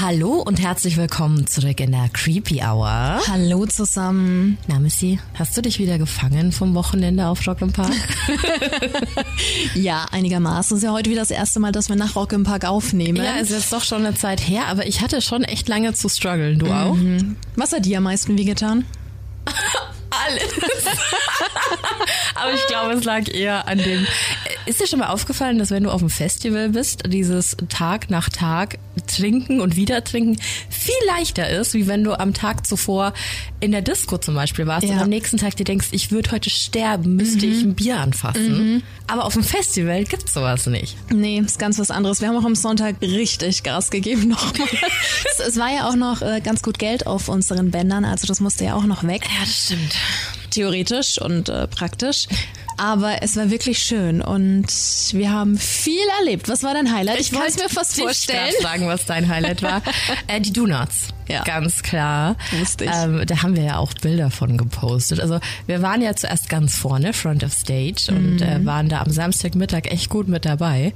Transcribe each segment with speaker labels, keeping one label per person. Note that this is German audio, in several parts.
Speaker 1: Hallo und herzlich willkommen zurück in der Creepy Hour.
Speaker 2: Hallo zusammen.
Speaker 1: Na, Missy, hast du dich wieder gefangen vom Wochenende auf Rock im Park?
Speaker 2: Ja, einigermaßen. Es ist ja heute wieder das erste Mal, dass wir nach Rock im Park aufnehmen.
Speaker 1: ja, ist jetzt doch schon eine Zeit her, aber ich hatte schon echt lange zu strugglen. Du auch?
Speaker 2: Was hat dir am meisten wehgetan?
Speaker 1: Alles. aber ich glaube, es lag eher an dem. Ist dir schon mal aufgefallen, dass wenn du auf dem Festival bist, dieses Tag nach Tag trinken und wieder trinken viel leichter ist, wie wenn du am Tag zuvor in der Disco zum Beispiel warst
Speaker 2: Ja.
Speaker 1: und am nächsten Tag dir denkst, ich würde heute sterben, müsste ich ein Bier anfassen. Aber auf dem Festival gibt's sowas nicht.
Speaker 2: Nee, ist ganz was anderes. Wir haben auch am Sonntag richtig Gas gegeben nochmal. es, es war ja auch noch äh, ganz gut Geld auf unseren Bändern, also das musste ja auch noch weg.
Speaker 1: Ja, das stimmt.
Speaker 2: Theoretisch und äh, praktisch. Aber es war wirklich schön und wir haben viel erlebt. Was war dein Highlight? Ich, wollte es mir fast vorstellen.
Speaker 1: grad sagen, was dein Highlight war. äh, die Donuts.
Speaker 2: Ja.
Speaker 1: Ganz klar.
Speaker 2: Ich.
Speaker 1: Ähm, da haben wir ja auch Bilder von gepostet. Also wir waren ja zuerst ganz vorne, Front of Stage, und
Speaker 2: Mhm.
Speaker 1: äh, waren da am Samstagmittag echt gut mit dabei.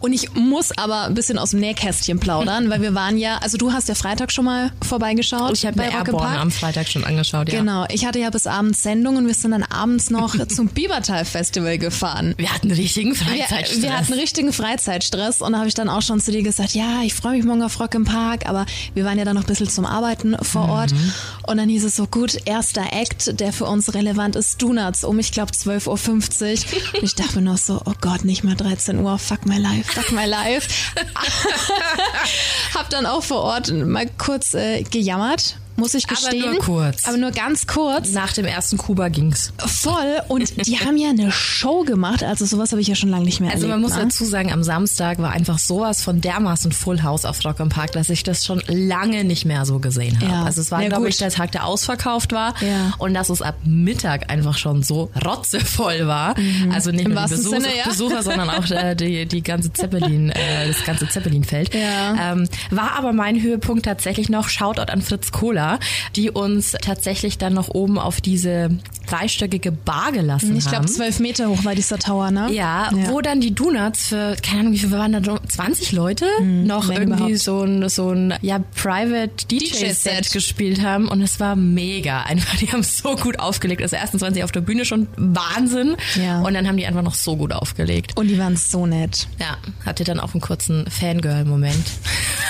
Speaker 2: Und ich muss aber ein bisschen aus dem Nähkästchen plaudern, weil wir waren ja, also du hast ja Freitag schon mal vorbeigeschaut.
Speaker 1: Ich habe
Speaker 2: bei
Speaker 1: mir Airborne am Freitag schon angeschaut. Ja.
Speaker 2: Genau, ich hatte ja bis abends Sendung und wir sind dann abends noch zum Biebertal Festival gefahren.
Speaker 1: Wir hatten richtigen
Speaker 2: Wir,
Speaker 1: Freizeitstress.
Speaker 2: wir hatten richtigen Freizeitstress und da habe ich dann auch schon zu dir gesagt, ja, ich freue mich morgen auf Rock im Park, aber wir waren ja dann noch ein bisschen zum Arbeiten vor Ort. Und dann hieß es so, gut, erster Act, der für uns relevant ist, Donuts um, ich glaube 12.50 Uhr und ich dachte mir noch so, oh Gott, nicht mal 13 Uhr, fuck my life, fuck my life. hab dann auch vor Ort mal kurz äh, gejammert, muss ich
Speaker 1: Aber
Speaker 2: gestehen.
Speaker 1: nur kurz.
Speaker 2: Aber nur ganz kurz.
Speaker 1: Nach dem ersten Kuba ging's.
Speaker 2: Voll. Und die haben ja eine Show gemacht. Also sowas habe ich ja schon lange nicht mehr
Speaker 1: Also man
Speaker 2: erlebt.
Speaker 1: muss
Speaker 2: ne?
Speaker 1: dazu sagen, am Samstag war einfach sowas von dermaßen Full House auf Rock im Park, dass ich das schon lange nicht mehr so gesehen habe.
Speaker 2: Ja.
Speaker 1: Also es war,
Speaker 2: Ja,
Speaker 1: glaube ich, der Tag, der ausverkauft war
Speaker 2: Ja.
Speaker 1: und dass es ab Mittag einfach schon so rotzevoll war. Also nicht
Speaker 2: Mhm.
Speaker 1: Nur die Besucher,
Speaker 2: Sinne, ja.
Speaker 1: Besucher sondern auch äh, die, die ganze Zeppelin, äh, das ganze Zeppelinfeld.
Speaker 2: Ja.
Speaker 1: Ähm, war aber mein Höhepunkt tatsächlich noch Shoutout an Fritz Kohler, die uns tatsächlich dann noch oben auf diese dreistöckige Bar gelassen
Speaker 2: Ich
Speaker 1: haben.
Speaker 2: glaube, zwölf Meter hoch war dieser Tower, ne?
Speaker 1: Ja, wo dann die Donuts für, keine Ahnung, wie viele waren da, 20 Leute noch
Speaker 2: wenn
Speaker 1: irgendwie
Speaker 2: überhaupt.
Speaker 1: so ein, so ein, ja, Private DJ-Set
Speaker 2: DJ-Set.
Speaker 1: gespielt haben und es war mega. Einfach, die haben so gut aufgelegt. Also erstens waren sie auf der Bühne schon Wahnsinn
Speaker 2: Ja.
Speaker 1: und dann haben die einfach noch so gut aufgelegt.
Speaker 2: Und die waren so nett.
Speaker 1: Ja, hatte dann auch einen kurzen Fangirl-Moment.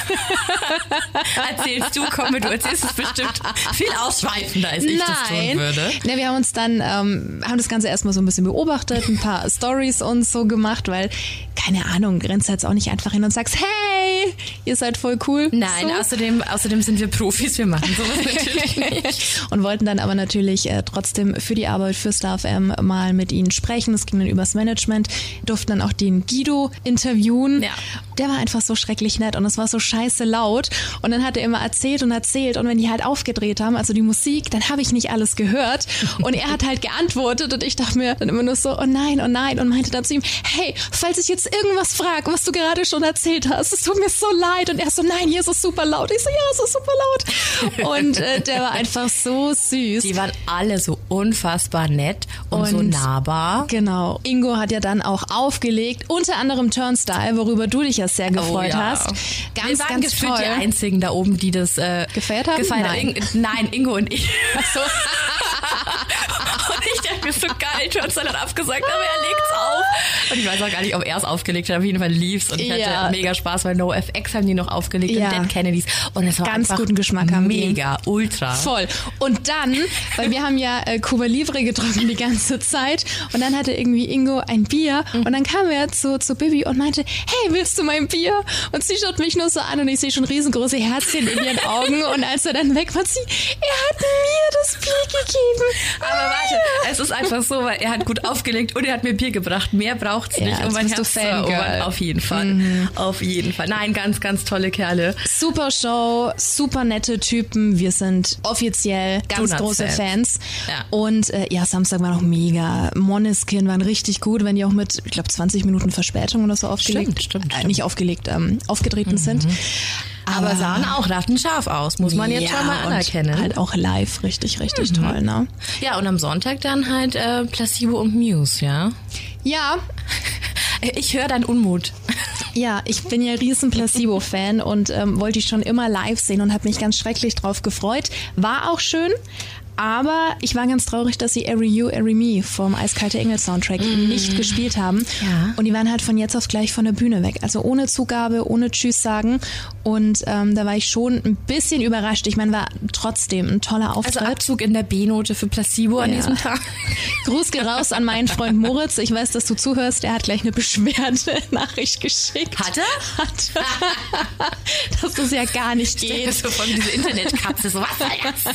Speaker 1: Erzählst du, komm, du erzählst es bestimmt viel ausschweifender, als ich das tun würde.
Speaker 2: Ja, wir haben uns dann, ähm, haben das Ganze erstmal so ein bisschen beobachtet, ein paar Stories uns so gemacht, weil, keine Ahnung, rennst jetzt auch nicht einfach hin und sagst, hey, ihr seid voll cool.
Speaker 1: Nein,
Speaker 2: so.
Speaker 1: außerdem, außerdem sind wir Profis, wir machen sowas natürlich nicht.
Speaker 2: und wollten dann aber natürlich äh, trotzdem für die Arbeit für Star FM mal mit ihnen sprechen. Es ging dann übers Management, durften dann auch den Guido interviewen.
Speaker 1: Ja.
Speaker 2: Der war einfach so schrecklich nett und es war so scheiße laut. Und dann hat er immer erzählt und erzählt und wenn die halt aufgedreht haben, also die Musik, dann habe ich nicht alles gehört. Und er hat halt geantwortet und ich dachte mir dann immer nur so, oh nein, oh nein und meinte dann zu ihm, hey, falls ich jetzt irgendwas frage, was du gerade schon erzählt hast, es tut mir so leid. Und er so, nein, hier ist es super laut. Ich so, ja, es ist super laut. Und äh, der war einfach so süß.
Speaker 1: Die waren alle so unfassbar nett und, so
Speaker 2: Und-
Speaker 1: nahbar.
Speaker 2: Genau. Ingo hat ja dann auch aufgelegt, unter anderem Turnstyle, worüber du dich ja sehr gefreut
Speaker 1: Oh ja.
Speaker 2: hast. Ganz,
Speaker 1: Wir waren
Speaker 2: ganz
Speaker 1: gefühlt
Speaker 2: toll.
Speaker 1: die einzigen da oben, die das äh,
Speaker 2: Gefeiert haben?
Speaker 1: Gefeiert
Speaker 2: Nein.
Speaker 1: Ing- nein, Ingo und ich. So. mir so geil, Turnstile hat abgesagt, aber er legt's auf. Und ich weiß auch gar nicht, ob er es aufgelegt hat. Auf jeden Fall lief's und ich hatte
Speaker 2: Ja.
Speaker 1: mega Spaß, weil NoFX haben die noch aufgelegt
Speaker 2: Ja.
Speaker 1: und Dead Kennedys. Und es war
Speaker 2: Ganz guten Geschmack haben die.
Speaker 1: Mega, ultra.
Speaker 2: Voll. Und dann, weil wir haben ja äh, Cuba Libre getrunken die ganze Zeit und dann hatte irgendwie Ingo ein Bier und dann kam er zu, zu Bibi und meinte, hey, willst du mein Bier? Und sie schaut mich nur so an und ich sehe schon riesengroße Herzchen in ihren Augen und als er dann weg war, sie, er hat mir das Bier gegeben.
Speaker 1: Aber warte, es ist einfach so, weil er hat gut aufgelegt und er hat mir Bier gebracht. Mehr braucht's
Speaker 2: Ja,
Speaker 1: nicht,
Speaker 2: jetzt
Speaker 1: um mein Herz zu erobern. Auf jeden Fall. Auf jeden Fall. Nein, ganz, ganz tolle Kerle.
Speaker 2: Super Show, super nette Typen. Wir sind offiziell ganz
Speaker 1: Donuts
Speaker 2: große
Speaker 1: Fans.
Speaker 2: Fans.
Speaker 1: Ja.
Speaker 2: Und äh, ja, Samstag war noch mega. Moneskin waren richtig gut, wenn die auch mit, ich glaube, 20 Minuten Verspätung oder so aufgelegt,
Speaker 1: Stimmt, stimmt,
Speaker 2: Äh,
Speaker 1: stimmt.
Speaker 2: nicht aufgelegt, ähm, aufgetreten sind.
Speaker 1: Aber,
Speaker 2: Aber-
Speaker 1: sahen auch rattenscharf aus, muss man jetzt
Speaker 2: Ja,
Speaker 1: schon mal anerkennen.
Speaker 2: Halt auch live richtig, richtig toll, ne?
Speaker 1: ja, und am Sonntag dann halt äh, Placebo und Muse, ja.
Speaker 2: Ja,
Speaker 1: Ich höre deinen Unmut.
Speaker 2: Ja, ich bin ja riesen Placebo-Fan und ähm, wollte die schon immer live sehen und habe mich ganz schrecklich drauf gefreut. War auch schön, aber ich war ganz traurig, dass sie Every You, Every Me vom Eiskalte Engel Soundtrack nicht gespielt haben.
Speaker 1: Ja.
Speaker 2: Und die waren halt von jetzt auf gleich von der Bühne weg. Also ohne Zugabe, ohne Tschüss sagen. Und ähm, da war ich schon ein bisschen überrascht. Ich meine, war trotzdem ein toller
Speaker 1: Also
Speaker 2: Auftritt.
Speaker 1: Abzug in der B-Note für Placebo an
Speaker 2: Ja.
Speaker 1: diesem Tag.
Speaker 2: Gruß geht raus an meinen Freund Moritz. Ich weiß, dass du zuhörst. Er hat gleich eine Beschwerde-Nachricht geschickt.
Speaker 1: Hat er?
Speaker 2: Hat. dass das ja gar nicht geht.
Speaker 1: So von dieser Internetkatze, so was soll das?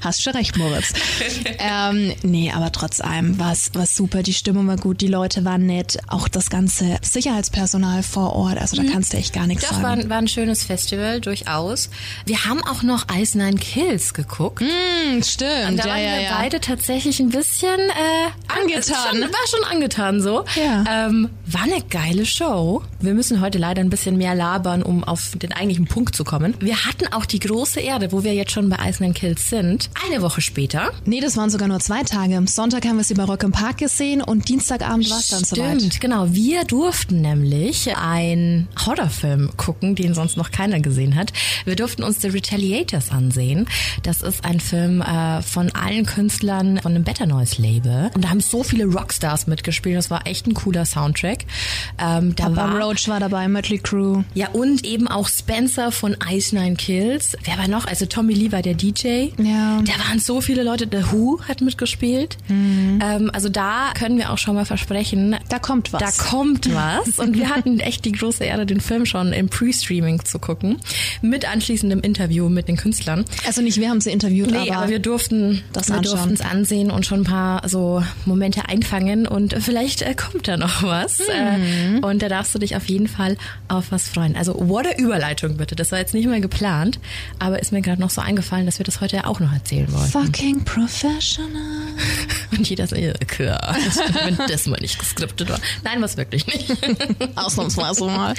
Speaker 2: Hast schon recht, Moritz. ähm, nee, aber trotz allem war es super. Die Stimmung war gut, die Leute waren nett. Auch das ganze Sicherheitspersonal vor Ort. Also da kannst du echt gar nichts
Speaker 1: Das war,
Speaker 2: sagen.
Speaker 1: ein- war ein schönes Festival, durchaus. Wir haben auch noch Ice Nine Kills geguckt.
Speaker 2: Hm, stimmt.
Speaker 1: Und da
Speaker 2: ja,
Speaker 1: waren
Speaker 2: ja,
Speaker 1: wir
Speaker 2: ja.
Speaker 1: beide tatsächlich ein bisschen äh,
Speaker 2: Angetan.
Speaker 1: Schon, war schon angetan so.
Speaker 2: Ja.
Speaker 1: Ähm, war eine geile Show. Wir müssen heute leider ein bisschen mehr labern, um auf den eigentlichen Punkt zu kommen. Wir hatten auch die große Erde, wo wir jetzt schon bei Ice Nine Kills sind. Eine Woche später.
Speaker 2: Nee, das waren sogar nur zwei Tage. Sonntag haben wir sie bei Rock im Park gesehen und Dienstagabend war es dann soweit.
Speaker 1: Stimmt, genau. Wir durften nämlich einen Horrorfilm gucken, den sonst noch keiner gesehen hat. Wir durften uns The Retaliators ansehen. Das ist ein Film äh, von allen Künstlern von dem Better Noise Label. Und da haben so viele Rockstars mitgespielt. Das war echt ein cooler Soundtrack. Ähm, da
Speaker 2: Papa
Speaker 1: war
Speaker 2: Roach war dabei, Mötley Crew.
Speaker 1: ja, und eben auch Spencer von Ice Nine Kills. Wer war noch? Also Tommy Lee war der DJ.
Speaker 2: Ja.
Speaker 1: Da waren so viele Leute. The Who hat mitgespielt. Ähm, also da können wir auch schon mal versprechen,
Speaker 2: Da kommt was.
Speaker 1: da kommt was. Und wir hatten echt die große Ehre, den Film schon im Pre-Streaming zu gucken. Mit anschließendem Interview mit den Künstlern.
Speaker 2: also nicht wir haben sie interviewt,
Speaker 1: Nee, aber,
Speaker 2: aber,
Speaker 1: wir durften
Speaker 2: das
Speaker 1: wir durften es ansehen und schon ein paar so Momente einfangen und vielleicht äh, kommt da noch was.
Speaker 2: Mhm.
Speaker 1: Äh, und da darfst du dich auf jeden Fall auf was freuen. Also what a Überleitung bitte. Das war jetzt nicht mehr geplant, aber ist mir gerade noch so eingefallen, dass wir das heute ja auch noch erzählen wollen.
Speaker 2: fucking professional.
Speaker 1: Und jeder so, ja, klar, wenn das mal nicht geskriptet war. Nein, was wirklich nicht.
Speaker 2: Ausnahmsweise mal.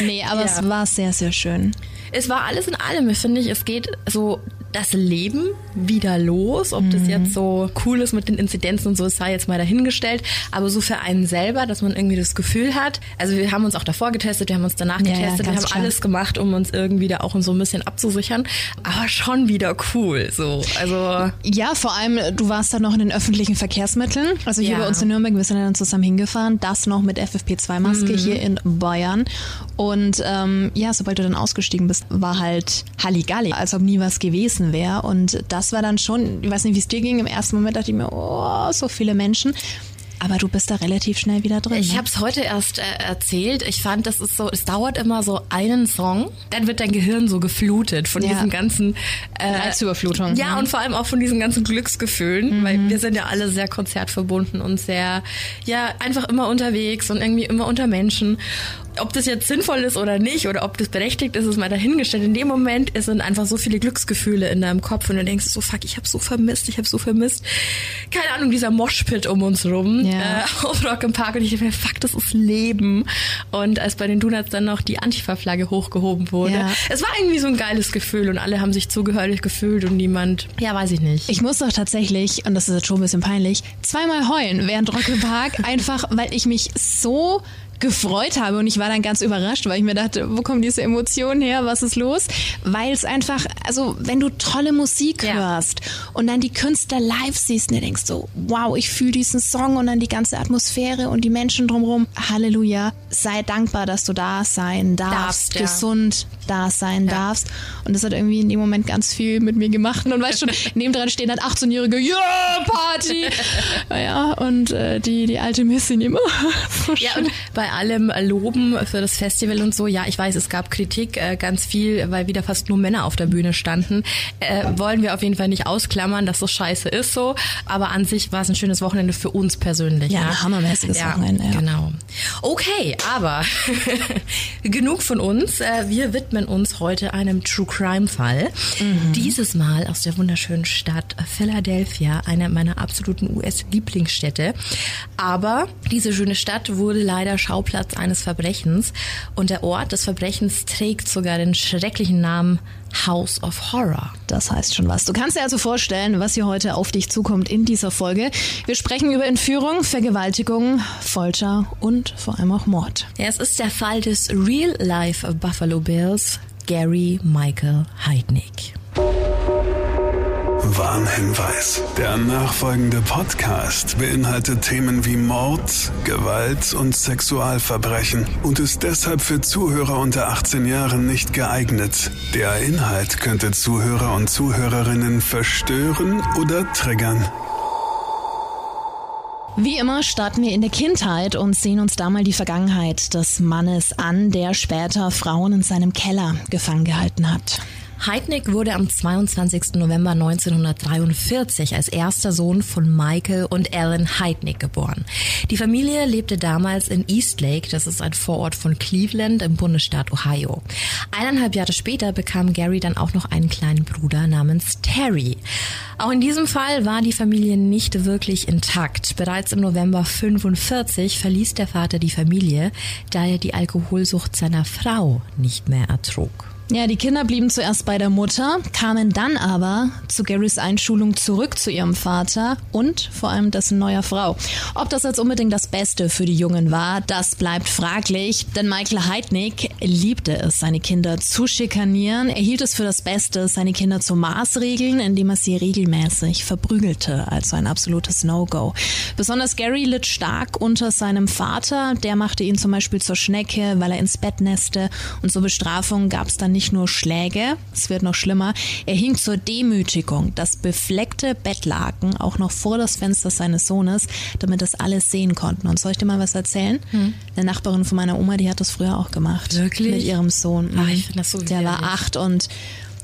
Speaker 2: Nee, aber
Speaker 1: Ja.
Speaker 2: es war sehr, sehr schön.
Speaker 1: Es war alles in allem, finde ich, es geht so das Leben wieder los. Ob das jetzt so cool ist mit den Inzidenzen und so, es sei jetzt mal dahingestellt. Aber so für einen selber, dass man irgendwie das Gefühl hat. Also wir haben uns auch davor getestet, wir haben uns danach
Speaker 2: Ja, ja,
Speaker 1: getestet, wir haben
Speaker 2: klar.
Speaker 1: alles gemacht, um uns irgendwie da auch so ein bisschen abzusichern. Aber schon wieder cool, so. Also,
Speaker 2: Ja, vor allem, du warst dann noch in den öffentlichen Verkehrsmitteln. Also hier
Speaker 1: Ja.
Speaker 2: bei uns in Nürnberg, wir sind dann zusammen hingefahren. Das noch mit FFP2-Maske
Speaker 1: Mhm.
Speaker 2: hier in Bayern. Und ähm, ja, sobald du dann ausgestiegen bist, war halt Halligalli, als ob nie was gewesen wäre. Und das war dann schon, ich weiß nicht, wie es dir ging. Im ersten Moment dachte ich mir, oh, so viele Menschen. Aber du bist da relativ schnell wieder drin.
Speaker 1: Ich
Speaker 2: ne?
Speaker 1: habe es heute erst äh, erzählt. Ich fand, das ist so, es dauert immer so einen Song, dann wird dein Gehirn so geflutet von
Speaker 2: Ja.
Speaker 1: diesen ganzen äh,
Speaker 2: Reizüberflutung.
Speaker 1: Ja,
Speaker 2: Mhm.
Speaker 1: und vor allem auch von diesen ganzen Glücksgefühlen, weil wir sind ja alle sehr konzertverbunden und sehr, ja, einfach immer unterwegs und irgendwie immer unter Menschen. Ob das jetzt sinnvoll ist oder nicht oder ob das berechtigt ist, ist mal dahingestellt. In dem Moment es sind einfach so viele Glücksgefühle in deinem Kopf und du denkst so, fuck, ich habe so vermisst, ich habe so vermisst. Keine Ahnung, dieser Moshpit um uns rum
Speaker 2: Ja.
Speaker 1: äh, auf Rock im Park und ich dachte mir, fuck, das ist Leben. Und als bei den Donuts dann noch die Antifa-Flagge hochgehoben wurde,
Speaker 2: Ja.
Speaker 1: es war irgendwie so ein geiles Gefühl und alle haben sich zugehörig gefühlt und niemand, ja, weiß ich nicht.
Speaker 2: Ich muss doch tatsächlich, und das ist jetzt schon ein bisschen peinlich, zweimal heulen während Rock im Park, einfach weil ich mich so gefreut habe und ich war dann ganz überrascht, weil ich mir dachte, wo kommen diese Emotionen her, was ist los? Weil es einfach, also wenn du tolle Musik
Speaker 1: Ja.
Speaker 2: hörst und dann die Künstler live siehst und denkst so, wow, ich fühle diesen Song und dann die ganze Atmosphäre und die Menschen drumherum, Halleluja, sei dankbar, dass du da sein darfst,
Speaker 1: Darfst, ja.
Speaker 2: gesund da sein darfst und das hat irgendwie in dem Moment ganz viel mit mir gemacht und weißt schon, nebendran stehen dann 18-Jährige, yeah, Party! ja, und äh, die, die alte Missy immer. so
Speaker 1: Ja, und bei allem Loben für das Festival und so, ja, ich weiß, es gab Kritik, äh, ganz viel, weil wieder fast nur Männer auf der Bühne standen. Äh, wollen wir auf jeden Fall nicht ausklammern, dass das scheiße ist so, aber an sich war es ein schönes Wochenende für uns persönlich.
Speaker 2: Ja,
Speaker 1: ne?
Speaker 2: hammermäßiges Wochenende, ja.
Speaker 1: Genau. Okay, aber genug von uns. Äh, wir widmen uns heute einem True Crime Fall. Mhm. Dieses Mal aus der wunderschönen Stadt Philadelphia, einer meiner absoluten US-Lieblingsstädte. Aber diese schöne Stadt wurde leider Schauplatz eines Verbrechens und der Ort des Verbrechens trägt sogar den schrecklichen Namen House of Horror.
Speaker 2: Das heißt schon was. Du kannst dir also vorstellen, was hier heute auf dich zukommt in dieser Folge. Wir sprechen über Entführung, Vergewaltigung, Folter und vor allem auch Mord.
Speaker 1: Ja, es ist der Fall des Real Life Buffalo Bills, Gary Michael Heidnick.
Speaker 3: Warnhinweis. Der nachfolgende Podcast beinhaltet Themen wie Mord, Gewalt und Sexualverbrechen und ist deshalb für Zuhörer unter 18 Jahren nicht geeignet. Der Inhalt könnte Zuhörer und Zuhörerinnen verstören oder triggern.
Speaker 2: Wie immer starten wir in der Kindheit und sehen uns da mal die Vergangenheit des Mannes an, der später Frauen in seinem Keller gefangen gehalten hat.
Speaker 1: Heidnick wurde am 22. November 1943 als erster Sohn von Michael und Ellen Heidnick geboren. Die Familie lebte damals in Eastlake, das ist ein Vorort von Cleveland im Bundesstaat Ohio. Eineinhalb Jahre später bekam Gary dann auch noch einen kleinen Bruder namens Terry. Auch in diesem Fall war die Familie nicht wirklich intakt. Bereits im November 45 verließ der Vater die Familie, da er die Alkoholsucht seiner Frau nicht mehr ertrug.
Speaker 2: Ja, die Kinder blieben zuerst bei der Mutter, kamen dann aber zu Garys Einschulung zurück zu ihrem Vater und vor allem dessen neuer Frau. Ob das jetzt unbedingt das Beste für die Jungen war, das bleibt fraglich, denn Michael Heidnick liebte es, seine Kinder zu schikanieren. Er hielt es für das Beste, seine Kinder zu maßregeln, indem er sie regelmäßig verprügelte, also ein absolutes No-Go. Besonders Gary litt stark unter seinem Vater, der machte ihn zum Beispiel zur Schnecke, weil er ins Bett nässte und zur Bestrafung gab es dann nicht nur Schläge, es wird noch schlimmer, er hing zur Demütigung das befleckte Bettlaken auch noch vor das Fenster seines Sohnes, damit das alles sehen konnten. Und soll ich dir mal was erzählen? Hm. Eine Nachbarin von meiner Oma, die hat das früher auch gemacht.
Speaker 1: Wirklich?
Speaker 2: Mit ihrem Sohn.
Speaker 1: Ach, ich finde das so
Speaker 2: Der war acht und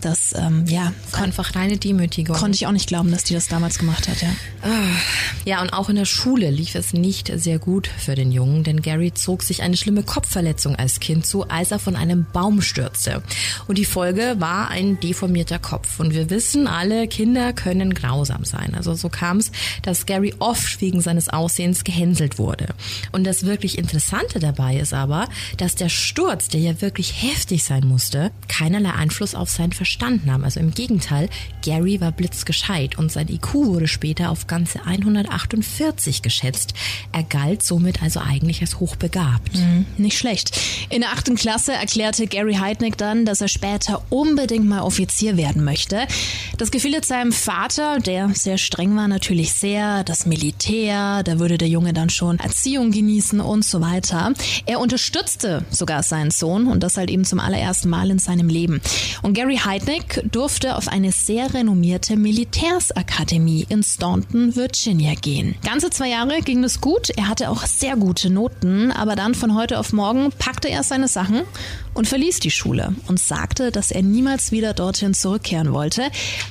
Speaker 2: das, ähm, ja,
Speaker 1: einfach reine Demütigung.
Speaker 2: Konnte ich auch nicht glauben, dass die das damals gemacht hat, ja.
Speaker 1: Ah, ja, und auch in der Schule lief es nicht sehr gut für den Jungen, denn Gary zog sich eine schlimme Kopfverletzung als Kind zu, als er von einem Baum stürzte. Und die Folge war ein deformierter Kopf. Und wir wissen alle, Kinder können grausam sein. Also so kam es, dass Gary oft wegen seines Aussehens gehänselt wurde. Und das wirklich Interessante dabei ist aber, dass der Sturz, der ja wirklich heftig sein musste, keinerlei Einfluss auf sein Verständnis verstanden haben. Also im Gegenteil, Gary war blitzgescheit und sein IQ wurde später auf ganze 148 geschätzt. Er galt somit also eigentlich als hochbegabt.
Speaker 2: Mhm, nicht schlecht. In der achten Klasse erklärte Gary Heidnick dann, dass er später unbedingt mal Offizier werden möchte. Das gefiel jetzt seinem Vater, der sehr streng war, natürlich sehr. Das Militär, da würde der Junge dann schon Erziehung genießen und so weiter. Er unterstützte sogar seinen Sohn und das halt eben zum allerersten Mal in seinem Leben. Und Gary Heidnick Heidnick durfte auf eine sehr renommierte Militärsakademie in Staunton, Virginia gehen. Ganze zwei Jahre ging es gut, er hatte auch sehr gute Noten, aber dann von heute auf morgen packte er seine Sachen und verließ die Schule und sagte, dass er niemals wieder dorthin zurückkehren wollte.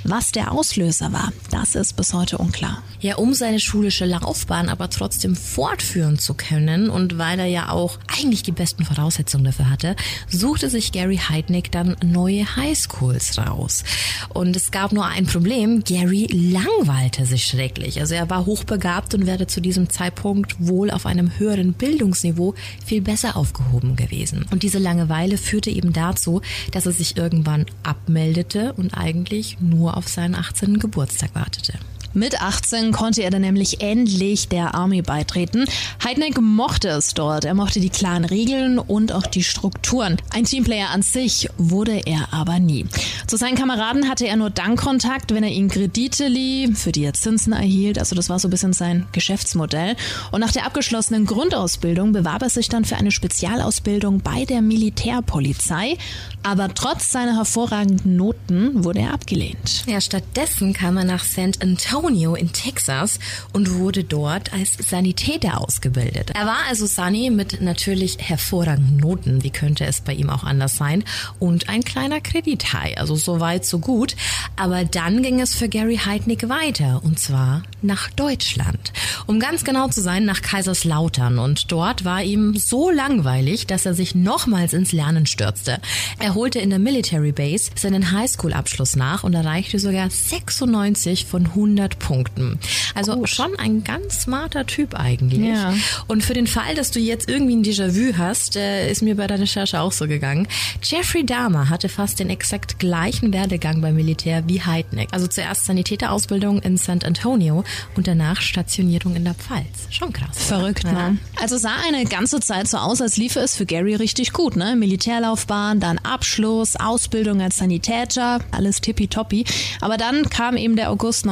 Speaker 2: Was der Auslöser war, das ist bis heute unklar.
Speaker 1: Ja, um seine schulische Laufbahn aber trotzdem fortführen zu können und weil er ja auch eigentlich die besten Voraussetzungen dafür hatte, suchte sich Gary Heidnick dann neue Highschools raus. Und es gab nur ein Problem, Gary langweilte sich schrecklich. Also er war hochbegabt und wäre zu diesem Zeitpunkt wohl auf einem höheren Bildungsniveau viel besser aufgehoben gewesen. Und diese Langeweile führte eben dazu, dass er sich irgendwann abmeldete und eigentlich nur auf seinen 18. Geburtstag wartete.
Speaker 2: Mit 18 konnte er dann nämlich endlich der Army beitreten. Heidneck mochte es dort. Er mochte die klaren Regeln und auch die Strukturen. Ein Teamplayer an sich wurde er aber nie. Zu seinen Kameraden hatte er nur dann Kontakt, wenn er ihnen Kredite lieh, für die er Zinsen erhielt. Also das war so ein bisschen sein Geschäftsmodell. Und nach der abgeschlossenen Grundausbildung bewarb er sich dann für eine Spezialausbildung bei der Militärpolizei. Aber trotz seiner hervorragenden Noten wurde er abgelehnt.
Speaker 1: Ja, stattdessen kam er nach St. Antonio Antonio in Texas und wurde dort als Sanitäter ausgebildet. Er war also Sunny mit natürlich hervorragenden Noten, wie könnte es bei ihm auch anders sein, und ein kleiner Kredithai, also so weit, so gut. Aber dann ging es für Gary Heidnick weiter, und zwar nach Deutschland. Um ganz genau zu sein, nach Kaiserslautern. Und dort war ihm so langweilig, dass er sich nochmals ins Lernen stürzte. Er holte in der Military Base seinen Highschool-Abschluss nach und erreichte sogar 96 von 100 Punkten. Also Gut. schon ein ganz smarter Typ eigentlich. Ja. Und für den Fall, dass du jetzt irgendwie ein Déjà-vu hast, äh, ist mir bei der Recherche auch so gegangen. Jeffrey Dahmer hatte fast den exakt gleichen Werdegang beim Militär wie Heidnick. Also zuerst Sanitäterausbildung in San Antonio und danach Stationierung in der Pfalz. Schon krass.
Speaker 2: Verrückt, ne? Also sah eine ganze Zeit so aus, als liefe es für Gary richtig gut, ne? Militärlaufbahn, dann Abschluss, Ausbildung als Sanitäter, alles tippitoppi. Aber dann kam eben der August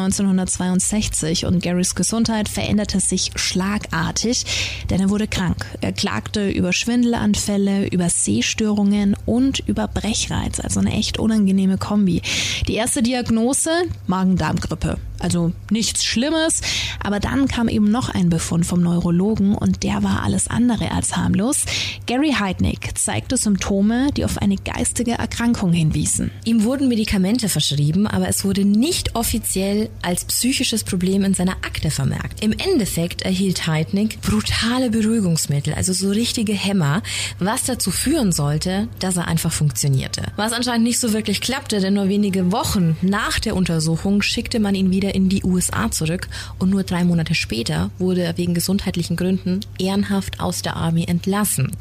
Speaker 2: 1962 und Garys Gesundheit veränderte sich schlagartig, denn er wurde krank. Er klagte über Schwindelanfälle, über Sehstörungen und über Brechreiz, also eine echt unangenehme Kombi. Die erste Diagnose Magen-Darm-Grippe. Also nichts Schlimmes, aber dann kam eben noch ein Befund vom Neurologen und der war alles andere als harmlos. Gary Heidnick zeigte Symptome, die auf eine geistige Erkrankung hinwiesen.
Speaker 1: Ihm wurden Medikamente verschrieben, aber es wurde nicht offiziell als psychisches Problem in seiner Akte vermerkt. Im Endeffekt erhielt Heidnick brutale Beruhigungsmittel, also so richtige Hämmer, was dazu führen sollte, dass er einfach funktionierte. Was anscheinend nicht so wirklich klappte, denn nur wenige Wochen nach der Untersuchung schickte man ihn wieder wieder in die USA zurück und nur drei Monate später wurde er wegen gesundheitlichen Gründen ehrenhaft aus der Army entlassen.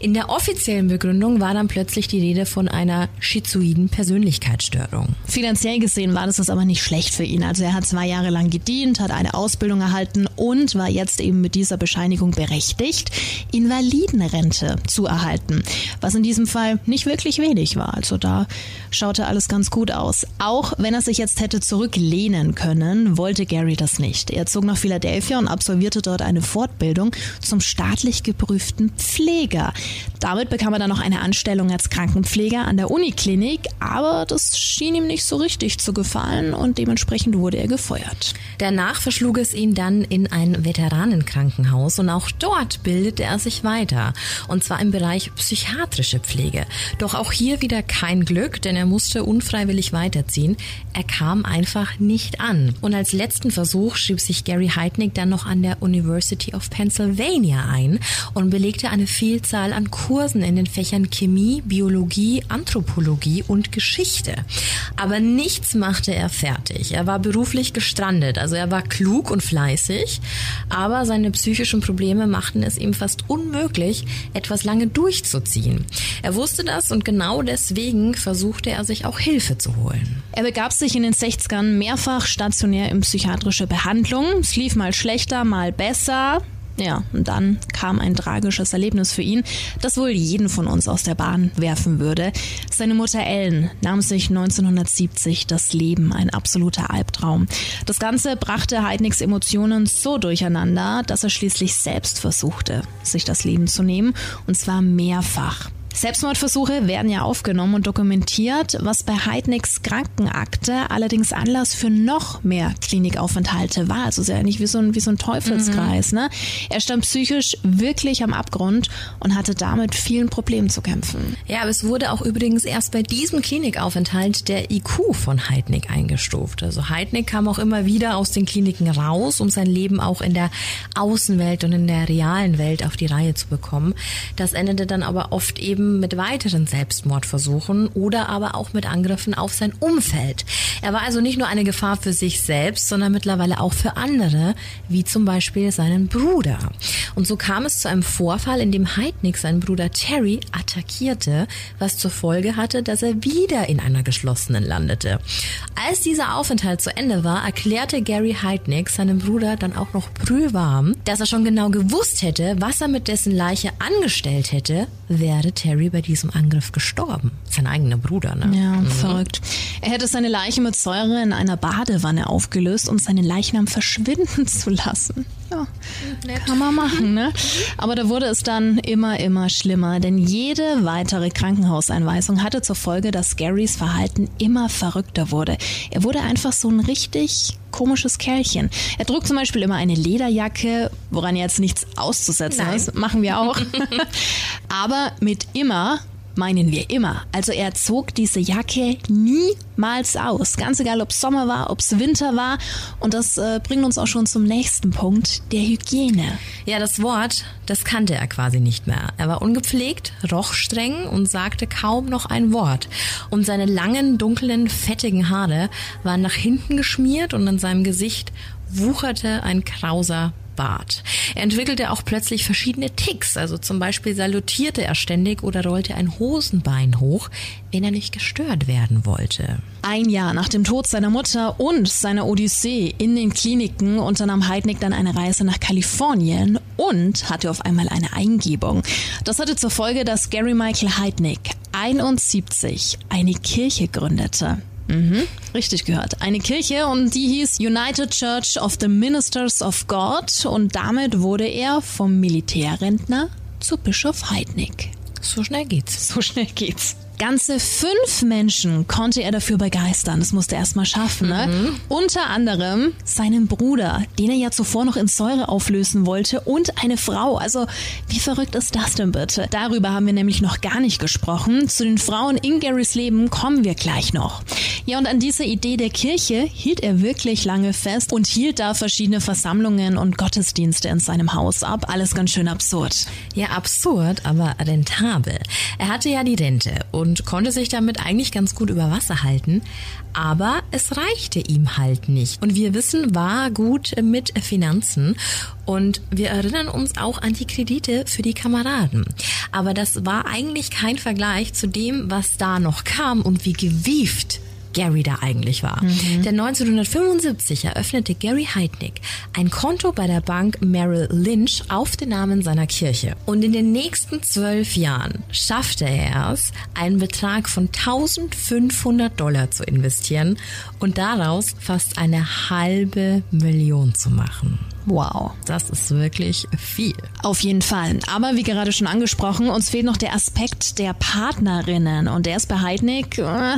Speaker 1: In der offiziellen Begründung war dann plötzlich die Rede von einer schizoiden Persönlichkeitsstörung.
Speaker 2: Finanziell gesehen war das aber nicht schlecht für ihn. Also er hat zwei Jahre lang gedient, hat eine Ausbildung erhalten und war jetzt eben mit dieser Bescheinigung berechtigt, Invalidenrente zu erhalten. Was in diesem Fall nicht wirklich wenig war. Also da schaute alles ganz gut aus. Auch wenn er sich jetzt hätte zurücklehnen können können, wollte Gary das nicht. Er zog nach Philadelphia und absolvierte dort eine Fortbildung zum staatlich geprüften Pfleger. Damit bekam er dann noch eine Anstellung als Krankenpfleger an der Uniklinik, aber das schien ihm nicht so richtig zu gefallen und dementsprechend wurde er gefeuert.
Speaker 1: Danach verschlug es ihn dann in ein Veteranenkrankenhaus und auch dort bildete er sich weiter. Und zwar im Bereich psychiatrische Pflege. Doch auch hier wieder kein Glück, denn er musste unfreiwillig weiterziehen. Er kam einfach nicht an. Und als letzten Versuch schrieb sich Gary Heidnick dann noch an der University of Pennsylvania ein und belegte eine Vielzahl an Kursen in den Fächern Chemie, Biologie, Anthropologie und Geschichte. Aber nichts machte er fertig. Er war beruflich gestrandet, also er war klug und fleißig, aber seine psychischen Probleme machten es ihm fast unmöglich, etwas lange durchzuziehen. Er wusste das und genau deswegen versuchte er sich auch Hilfe zu holen.
Speaker 2: Er begab sich in den 60ern mehrfach stationär in psychiatrische Behandlung. Es lief mal schlechter, mal besser. Ja, und dann kam ein tragisches Erlebnis für ihn, das wohl jeden von uns aus der Bahn werfen würde. Seine Mutter Ellen nahm sich 1970 das Leben, ein absoluter Albtraum. Das Ganze brachte Heidnicks Emotionen so durcheinander, dass er schließlich selbst versuchte, sich das Leben zu nehmen, und zwar mehrfach. Selbstmordversuche werden ja aufgenommen und dokumentiert, was bei Heidnicks Krankenakte allerdings Anlass für noch mehr Klinikaufenthalte war. Also ist ja wie so ein, wie so ein Teufelskreis. Mhm. Ne? Er stand psychisch wirklich am Abgrund und hatte damit vielen Problemen zu kämpfen.
Speaker 1: Ja, aber es wurde auch übrigens erst bei diesem Klinikaufenthalt der IQ von Heidnick eingestuft. Also Heidnick kam auch immer wieder aus den Kliniken raus, um sein Leben auch in der Außenwelt und in der realen Welt auf die Reihe zu bekommen. Das endete dann aber oft eben eben mit weiteren Selbstmordversuchen oder aber auch mit Angriffen auf sein Umfeld. Er war also nicht nur eine Gefahr für sich selbst, sondern mittlerweile auch für andere, wie zum Beispiel seinen Bruder. Und so kam es zu einem Vorfall, in dem Heidnick seinen Bruder Terry attackierte, was zur Folge hatte, dass er wieder in einer geschlossenen landete. Als dieser Aufenthalt zu Ende war, erklärte Gary Heidnick seinem Bruder dann auch noch brühwarm, dass er schon genau gewusst hätte, was er mit dessen Leiche angestellt hätte, wäre Terry Harry bei diesem Angriff gestorben. Sein eigener Bruder, ne?
Speaker 2: Ja, mhm. verrückt. Er hätte seine Leiche mit Säure in einer Badewanne aufgelöst, um seinen Leichnam verschwinden zu lassen. Ja, Nett. kann man machen, ne? Aber da wurde es dann immer, immer schlimmer, denn jede weitere Krankenhauseinweisung hatte zur Folge, dass Garys Verhalten immer verrückter wurde. Er wurde einfach so ein richtig komisches Kerlchen. Er trug zum Beispiel immer eine Lederjacke, woran jetzt nichts auszusetzen
Speaker 1: Nein.
Speaker 2: ist. Machen wir auch. Aber mit immer meinen wir immer. Also er zog diese Jacke niemals aus. Ganz egal, ob Sommer war, ob es Winter war. Und das äh, bringt uns auch schon zum nächsten Punkt, der Hygiene.
Speaker 1: Ja, das Wort, das kannte er quasi nicht mehr. Er war ungepflegt, roch streng und sagte kaum noch ein Wort. Und seine langen, dunklen, fettigen Haare waren nach hinten geschmiert und an seinem Gesicht wucherte ein krauser Bart. Er entwickelte auch plötzlich verschiedene Ticks, also zum Beispiel salutierte er ständig oder rollte ein Hosenbein hoch, wenn er nicht gestört werden wollte.
Speaker 2: Ein Jahr nach dem Tod seiner Mutter und seiner Odyssee in den Kliniken unternahm Heidnik dann eine Reise nach Kalifornien und hatte auf einmal eine Eingebung. Das hatte zur Folge, dass Gary Michael Heidnik 71 eine Kirche gründete. Mhm, richtig gehört. Eine Kirche und die hieß United Church of the Ministers of God und damit wurde er vom Militärrentner zu Bischof Heidnik.
Speaker 1: So schnell geht's.
Speaker 2: So schnell geht's. Ganze fünf Menschen konnte er dafür begeistern. Das musste er erst mal schaffen. Ne? Unter anderem seinen Bruder, den er ja zuvor noch in Säure auflösen wollte, und eine Frau. Also, wie verrückt ist das denn bitte? Darüber haben wir nämlich noch gar nicht gesprochen. Zu den Frauen in Garys Leben kommen wir gleich noch. Ja, und an dieser Idee der Kirche hielt er wirklich lange fest und hielt da verschiedene Versammlungen und Gottesdienste in seinem Haus ab. Alles ganz schön absurd.
Speaker 1: Ja, absurd, aber rentabel. Er hatte ja die Rente und konnte sich damit eigentlich ganz gut über Wasser halten, aber es reichte ihm halt nicht. Und wir wissen, war gut mit Finanzen und wir erinnern uns auch an die Kredite für die Kameraden. Aber das war eigentlich kein Vergleich zu dem, was da noch kam und wie gewieft Gary da eigentlich war. Denn 1975 eröffnete Gary Heidnick ein Konto bei der Bank Merrill Lynch auf den Namen seiner Kirche. Und in den nächsten zwölf Jahren schaffte er es, einen Betrag von 1500 Dollar zu investieren und daraus fast eine halbe Million zu machen.
Speaker 2: Wow.
Speaker 1: Das ist wirklich viel.
Speaker 2: Auf jeden Fall. Aber wie gerade schon angesprochen, uns fehlt noch der Aspekt der Partnerinnen. Und der ist bei Heidnick, äh,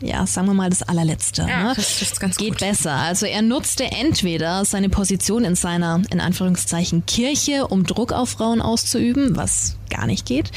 Speaker 2: ja, sagen wir mal das allerletzte.
Speaker 1: Ja,
Speaker 2: ne?
Speaker 1: das ist ganz
Speaker 2: Geht
Speaker 1: gut.
Speaker 2: besser. Also er nutzte entweder seine Position in seiner, in Anführungszeichen, Kirche, um Druck auf Frauen auszuüben, was gar nicht geht,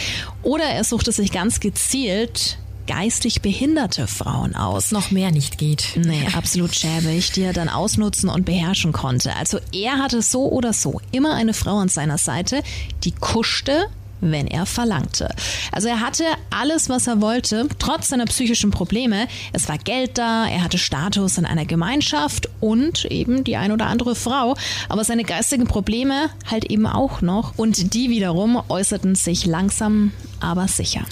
Speaker 2: oder er suchte sich ganz gezielt geistig behinderte Frauen aus.
Speaker 1: Noch mehr nicht geht.
Speaker 2: Nee, absolut schäbig, die er dann ausnutzen und beherrschen konnte. Also er hatte so oder so immer eine Frau an seiner Seite, die kuschte, wenn er verlangte. Also er hatte alles, was er wollte, trotz seiner psychischen Probleme. Es war Geld da, er hatte Status in einer Gemeinschaft und eben die ein oder andere Frau. Aber seine geistigen Probleme halt eben auch noch. Und die wiederum äußerten sich langsam, aber sicher.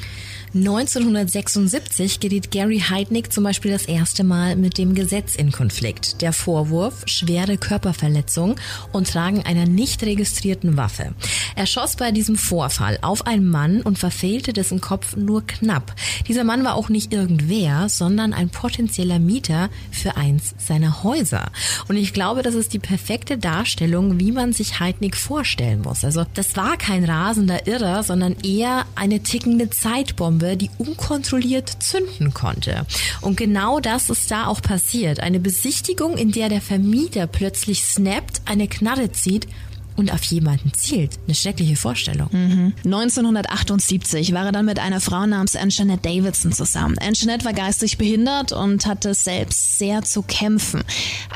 Speaker 1: 1976 geriet Gary Heidnick zum Beispiel das erste Mal mit dem Gesetz in Konflikt. Der Vorwurf, schwere Körperverletzung und Tragen einer nicht registrierten Waffe. Er schoss bei diesem Vorfall auf einen Mann und verfehlte dessen Kopf nur knapp. Dieser Mann war auch nicht irgendwer, sondern ein potenzieller Mieter für eins seiner Häuser. Und ich glaube, das ist die perfekte Darstellung, wie man sich Heidnick vorstellen muss. Also das war kein rasender Irrer, sondern eher eine tickende Zeitbombe, die unkontrolliert zünden konnte. Und genau das ist da auch passiert. Eine Besichtigung, in der der Vermieter plötzlich snappt, eine Knarre zieht und auf jemanden zielt. Eine schreckliche Vorstellung.
Speaker 2: 1978 war er dann mit einer Frau namens Anjanette Davidson zusammen. Anjanette war geistig behindert und hatte selbst sehr zu kämpfen.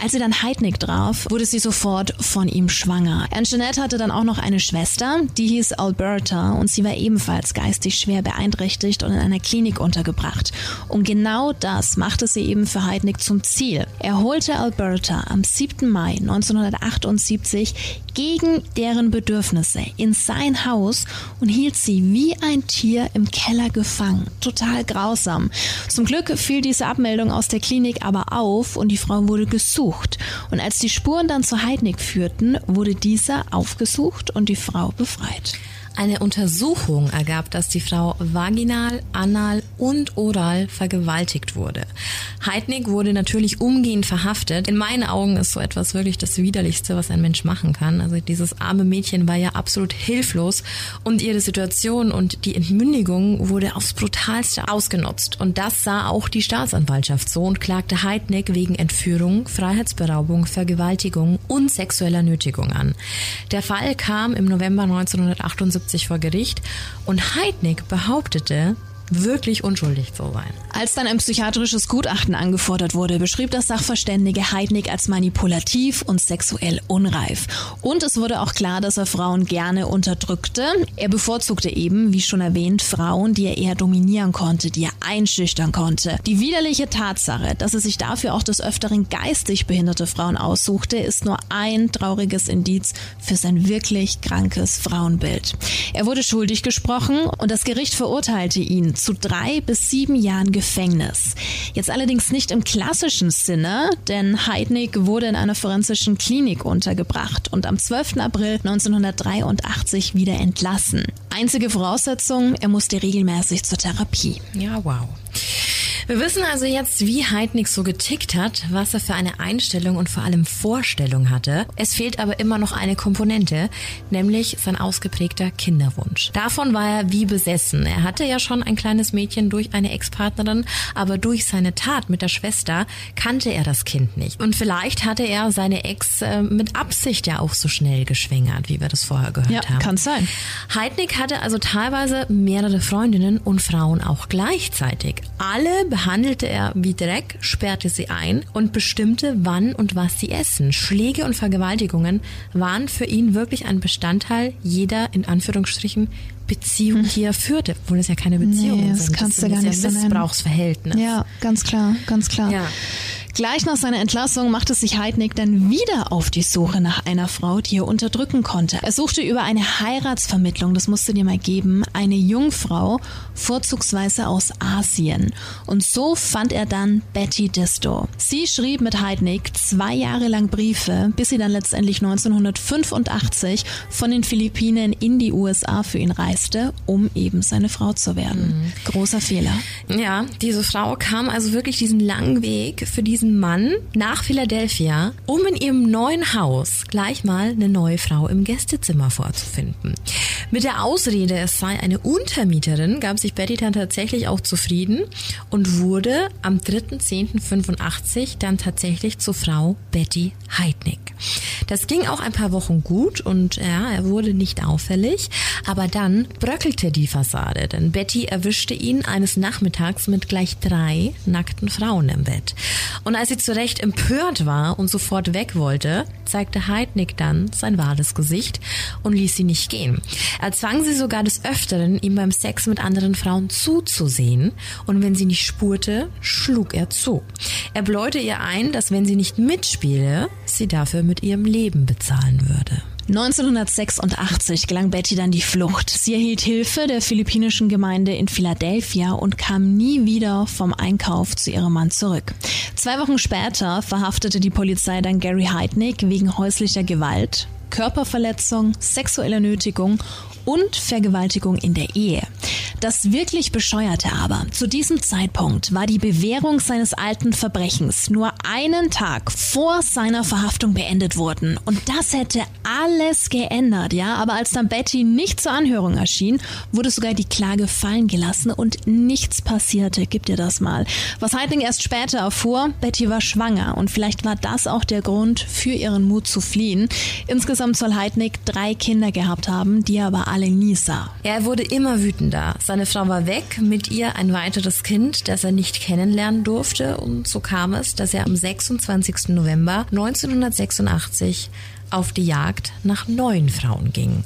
Speaker 2: Als sie dann Heidnick traf, wurde sie sofort von ihm schwanger. Anjanette hatte dann auch noch eine Schwester, die hieß Alberta und sie war ebenfalls geistig schwer beeinträchtigt und in einer Klinik untergebracht. Und genau das machte sie eben für Heidnick zum Ziel. Er holte Alberta am 7. Mai 1978 gegen deren Bedürfnisse in sein Haus und hielt sie wie ein Tier im Keller gefangen. Total grausam. Zum Glück fiel diese Abmeldung aus der Klinik aber auf und die Frau wurde gesucht. Und als die Spuren dann zu Heidnick führten, wurde dieser aufgesucht und die Frau befreit.
Speaker 1: Eine Untersuchung ergab, dass die Frau vaginal, anal und oral vergewaltigt wurde. Heidnik wurde natürlich umgehend verhaftet. In meinen Augen ist so etwas wirklich das Widerlichste, was ein Mensch machen kann. Also dieses arme Mädchen war ja absolut hilflos und ihre Situation und die Entmündigung wurde aufs brutalste ausgenutzt. Und das sah auch die Staatsanwaltschaft so und klagte Heidnik wegen Entführung, Freiheitsberaubung, Vergewaltigung und sexueller Nötigung an. Der Fall kam im November 1978 vor Gericht. Und Heidnik behauptete, wirklich unschuldig zu sein.
Speaker 2: Als dann ein psychiatrisches Gutachten angefordert wurde, beschrieb das Sachverständige Heidnik als manipulativ und sexuell unreif. Und es wurde auch klar, dass er Frauen gerne unterdrückte. Er bevorzugte eben, wie schon erwähnt, Frauen, die er eher dominieren konnte, die er einschüchtern konnte. Die widerliche Tatsache, dass er sich dafür auch des Öfteren geistig behinderte Frauen aussuchte, ist nur ein trauriges Indiz für sein wirklich krankes Frauenbild. Er wurde schuldig gesprochen und das Gericht verurteilte ihn zu drei bis sieben Jahren Gefängnis. Jetzt allerdings nicht im klassischen Sinne, denn Heidnik wurde in einer forensischen Klinik untergebracht und am 12. April 1983 wieder entlassen. Einzige Voraussetzung, er musste regelmäßig zur Therapie.
Speaker 1: Ja, wow. Wir wissen also jetzt, wie Heidnik so getickt hat, was er für eine Einstellung und vor allem Vorstellung hatte. Es fehlt aber immer noch eine Komponente, nämlich sein ausgeprägter Kinderwunsch. Davon war er wie besessen. Er hatte ja schon ein kleines Mädchen durch eine Ex-Partnerin, aber durch seine Tat mit der Schwester kannte er das Kind nicht. Und vielleicht hatte er seine Ex äh, mit Absicht ja auch so schnell geschwängert, wie wir das vorher gehört
Speaker 2: ja,
Speaker 1: haben.
Speaker 2: Kann sein.
Speaker 1: Heidnik hatte also teilweise mehrere Freundinnen und Frauen auch gleichzeitig. Alle behandelte er wie Dreck, sperrte sie ein und bestimmte, wann und was sie essen. Schläge und Vergewaltigungen waren für ihn wirklich ein Bestandteil jeder, in Anführungsstrichen, Beziehung, die er führte, obwohl es ja keine Beziehung
Speaker 2: nee, das
Speaker 1: sind.
Speaker 2: Kannst
Speaker 1: das
Speaker 2: du gar nicht
Speaker 1: Missbrauchsverhältnis.
Speaker 2: Ja, ganz klar, ganz klar.
Speaker 1: Ja.
Speaker 2: Gleich nach seiner Entlassung machte sich Heidnik dann wieder auf die Suche nach einer Frau, die er unterdrücken konnte. Er suchte über eine Heiratsvermittlung, das musste dir mal geben, eine Jungfrau, vorzugsweise aus Asien. Und so fand er dann Betty Disto. Sie schrieb mit Heidnik zwei Jahre lang Briefe, bis sie dann letztendlich 1985 von den Philippinen in die USA für ihn reiste, um eben seine Frau zu werden. Mhm. Großer Fehler.
Speaker 1: Ja, diese Frau kam also wirklich diesen langen Weg für diesen diesen Mann nach Philadelphia, um in ihrem neuen Haus gleich mal eine neue Frau im Gästezimmer vorzufinden. Mit der Ausrede, es sei eine Untermieterin, gab sich Betty dann tatsächlich auch zufrieden und wurde am 3.10.85 dann tatsächlich zur Frau Betty Heidnick. Das ging auch ein paar Wochen gut und ja, er wurde nicht auffällig, aber dann bröckelte die Fassade, denn Betty erwischte ihn eines Nachmittags mit gleich drei nackten Frauen im Bett. Und als sie zurecht empört war und sofort weg wollte, zeigte Heidnick dann sein wahres Gesicht und ließ sie nicht gehen. Er zwang sie sogar des Öfteren, ihm beim Sex mit anderen Frauen zuzusehen und wenn sie nicht spurte, schlug er zu. Er bläute ihr ein, dass wenn sie nicht mitspiele, sie dafür mit ihrem Leben bezahlen würde.
Speaker 2: 1986 gelang Betty dann die Flucht. Sie erhielt Hilfe der philippinischen Gemeinde in Philadelphia und kam nie wieder vom Einkauf zu ihrem Mann zurück. Zwei Wochen später verhaftete die Polizei dann Gary Heidnick wegen häuslicher Gewalt, Körperverletzung, sexueller Nötigung und Vergewaltigung in der Ehe. Das wirklich Bescheuerte aber, zu diesem Zeitpunkt war die Bewährung seines alten Verbrechens nur einen Tag vor seiner Verhaftung beendet worden. Und das hätte alles geändert, ja. Aber als dann Betty nicht zur Anhörung erschien, wurde sogar die Klage fallen gelassen und nichts passierte. Gib dir das mal. Was Heidling erst später erfuhr, Betty war schwanger und vielleicht war das auch der Grund für ihren Mut zu fliehen. Insgesamt soll Heidnick drei Kinder gehabt haben, die er aber alle sah.
Speaker 1: Er wurde immer wütender. Seine Frau war weg, mit ihr ein weiteres Kind, das er nicht kennenlernen durfte. Und so kam es, dass er am 26. November 1986 auf die Jagd nach neuen Frauen ging.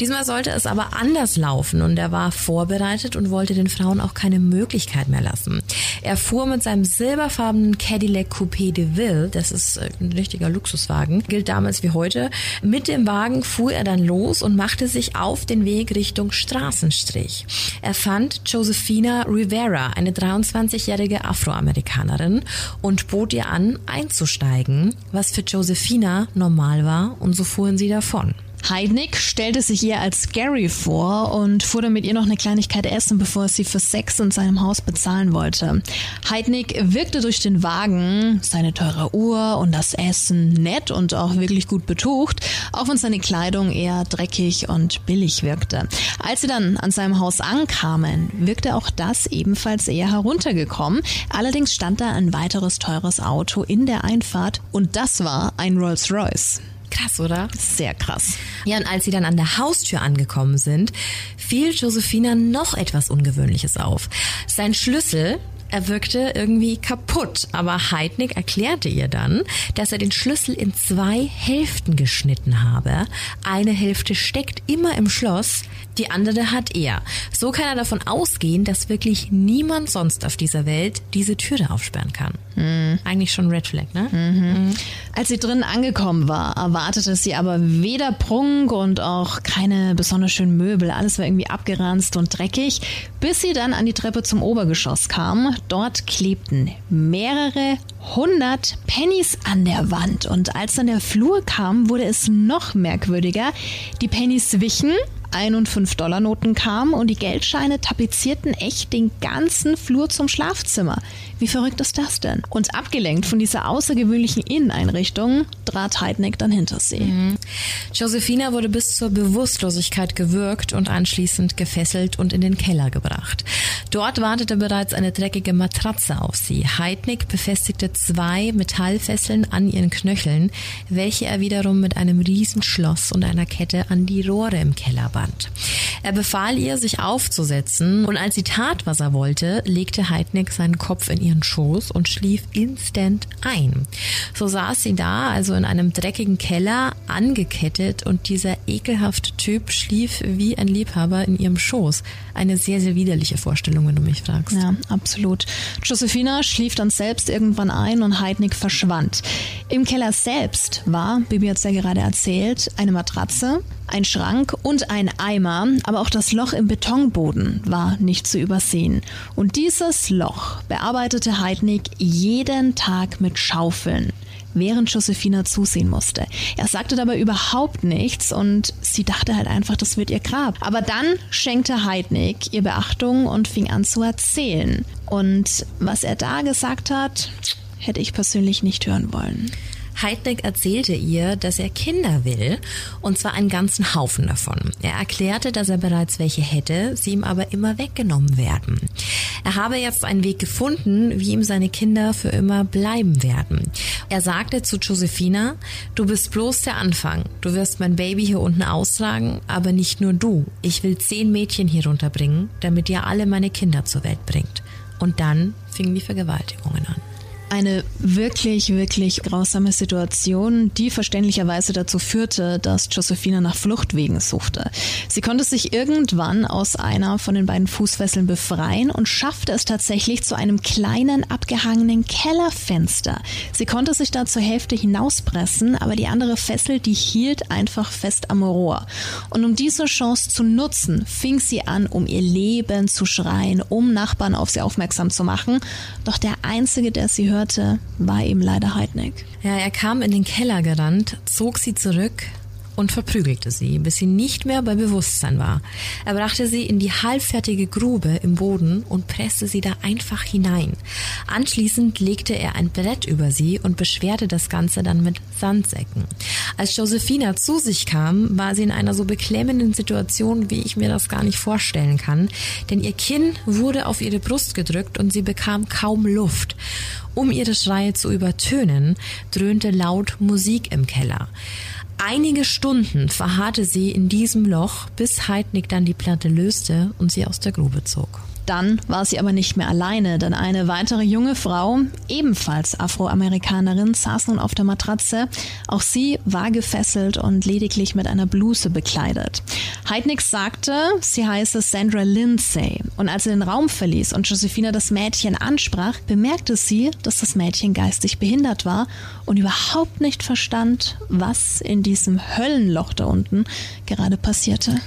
Speaker 1: Diesmal sollte es aber anders laufen und er war vorbereitet und wollte den Frauen auch keine Möglichkeit mehr lassen. Er fuhr mit seinem silberfarbenen Cadillac Coupé de Ville, das ist äh, ein richtiger Luxuswagen, gilt damals wie heute. Mit dem Wagen fuhr er dann los und machte sich auf den Weg Richtung Straßenstrich. Er fand Josephina Rivera, eine 23-jährige Afroamerikanerin, und bot ihr an, einzusteigen, was für Josephina normal war, und so fuhren sie davon.
Speaker 2: Heidnik stellte sich ihr als Gary vor und fuhr dann mit ihr noch eine Kleinigkeit essen, bevor sie für Sex in seinem Haus bezahlen wollte. Heidnik wirkte durch den Wagen, seine teure Uhr und das Essen nett und auch wirklich gut betucht, auch wenn seine Kleidung eher dreckig und billig wirkte. Als sie dann an seinem Haus ankamen, wirkte auch das ebenfalls eher heruntergekommen. Allerdings stand da ein weiteres teures Auto in der Einfahrt und das war ein Rolls-Royce.
Speaker 1: Krass, oder?
Speaker 2: Sehr krass.
Speaker 1: Ja, und als sie dann an der Haustür angekommen sind, fiel Josephina noch etwas Ungewöhnliches auf. Sein Schlüssel er wirkte irgendwie kaputt, aber Heidnik erklärte ihr dann, dass er den Schlüssel in zwei Hälften geschnitten habe. Eine Hälfte steckt immer im Schloss, die andere hat er. So kann er davon ausgehen, dass wirklich niemand sonst auf dieser Welt diese Türe aufsperren kann. Mhm. Eigentlich schon Red Flag, ne? Mhm.
Speaker 2: Mhm. Als sie drinnen angekommen war, erwartete sie aber weder Prunk und auch keine besonders schönen Möbel. Alles war irgendwie abgeranzt und dreckig, bis sie dann an die Treppe zum Obergeschoss kam. Dort klebten mehrere hundert Pennies an der Wand. Und als dann der Flur kam, wurde es noch merkwürdiger. Die Pennies wichen 1 und 5 Dollar Noten kamen und die Geldscheine tapezierten echt den ganzen Flur zum Schlafzimmer. Wie verrückt ist das denn? Und abgelenkt von dieser außergewöhnlichen Inneneinrichtung trat Heidneck dann hinter sie. Mhm.
Speaker 1: Josephina wurde bis zur Bewusstlosigkeit gewürgt und anschließend gefesselt und in den Keller gebracht. Dort wartete bereits eine dreckige Matratze auf sie. Heidnick befestigte zwei Metallfesseln an ihren Knöcheln, welche er wiederum mit einem Riesenschloss und einer Kette an die Rohre im Keller band. Er befahl ihr, sich aufzusetzen und als sie tat, was er wollte, legte Heidnick seinen Kopf in ihren Schoß und schlief instant ein. So saß sie da, also in einem dreckigen Keller, angekettet und dieser ekelhafte Typ schlief wie ein Liebhaber in ihrem Schoß. Eine sehr, sehr widerliche Vorstellung wenn du mich fragst.
Speaker 2: Ja, absolut. Josephina schlief dann selbst irgendwann ein und Heidnik verschwand. Im Keller selbst war, Bibi hat es ja gerade erzählt, eine Matratze, ein Schrank und ein Eimer, aber auch das Loch im Betonboden war nicht zu übersehen. Und dieses Loch bearbeitete Heidnik jeden Tag mit Schaufeln während Josephina zusehen musste. Er sagte dabei überhaupt nichts und sie dachte halt einfach, das wird ihr Grab. Aber dann schenkte Heidnik ihr Beachtung und fing an zu erzählen. Und was er da gesagt hat, hätte ich persönlich nicht hören wollen.
Speaker 1: Heidneck erzählte ihr, dass er Kinder will, und zwar einen ganzen Haufen davon. Er erklärte, dass er bereits welche hätte, sie ihm aber immer weggenommen werden. Er habe jetzt einen Weg gefunden, wie ihm seine Kinder für immer bleiben werden. Er sagte zu Josephina, du bist bloß der Anfang. Du wirst mein Baby hier unten austragen, aber nicht nur du. Ich will zehn Mädchen hier runterbringen, damit ihr alle meine Kinder zur Welt bringt. Und dann fingen die Vergewaltigungen an
Speaker 2: eine wirklich, wirklich grausame Situation, die verständlicherweise dazu führte, dass Josephine nach Fluchtwegen suchte. Sie konnte sich irgendwann aus einer von den beiden Fußfesseln befreien und schaffte es tatsächlich zu einem kleinen abgehangenen Kellerfenster. Sie konnte sich da zur Hälfte hinauspressen, aber die andere Fessel, die hielt einfach fest am Rohr. Und um diese Chance zu nutzen, fing sie an, um ihr Leben zu schreien, um Nachbarn auf sie aufmerksam zu machen. Doch der einzige, der sie hörte, hörte, war ihm leider Heidnick.
Speaker 1: Ja, er kam in den Keller gerannt, zog sie zurück und verprügelte sie, bis sie nicht mehr bei Bewusstsein war. Er brachte sie in die halbfertige Grube im Boden und presste sie da einfach hinein. Anschließend legte er ein Brett über sie und beschwerte das Ganze dann mit Sandsäcken. Als Josephina zu sich kam, war sie in einer so beklemmenden Situation, wie ich mir das gar nicht vorstellen kann, denn ihr Kinn wurde auf ihre Brust gedrückt und sie bekam kaum Luft. Um ihre Schreie zu übertönen, dröhnte laut Musik im Keller. Einige Stunden verharrte sie in diesem Loch, bis Heidnik dann die Platte löste und sie aus der Grube zog.
Speaker 2: Dann war sie aber nicht mehr alleine, denn eine weitere junge Frau, ebenfalls Afroamerikanerin, saß nun auf der Matratze. Auch sie war gefesselt und lediglich mit einer Bluse bekleidet. Heidnix sagte, sie heiße Sandra Lindsay. Und als sie den Raum verließ und Josephina das Mädchen ansprach, bemerkte sie, dass das Mädchen geistig behindert war und überhaupt nicht verstand, was in diesem Höllenloch da unten gerade passierte.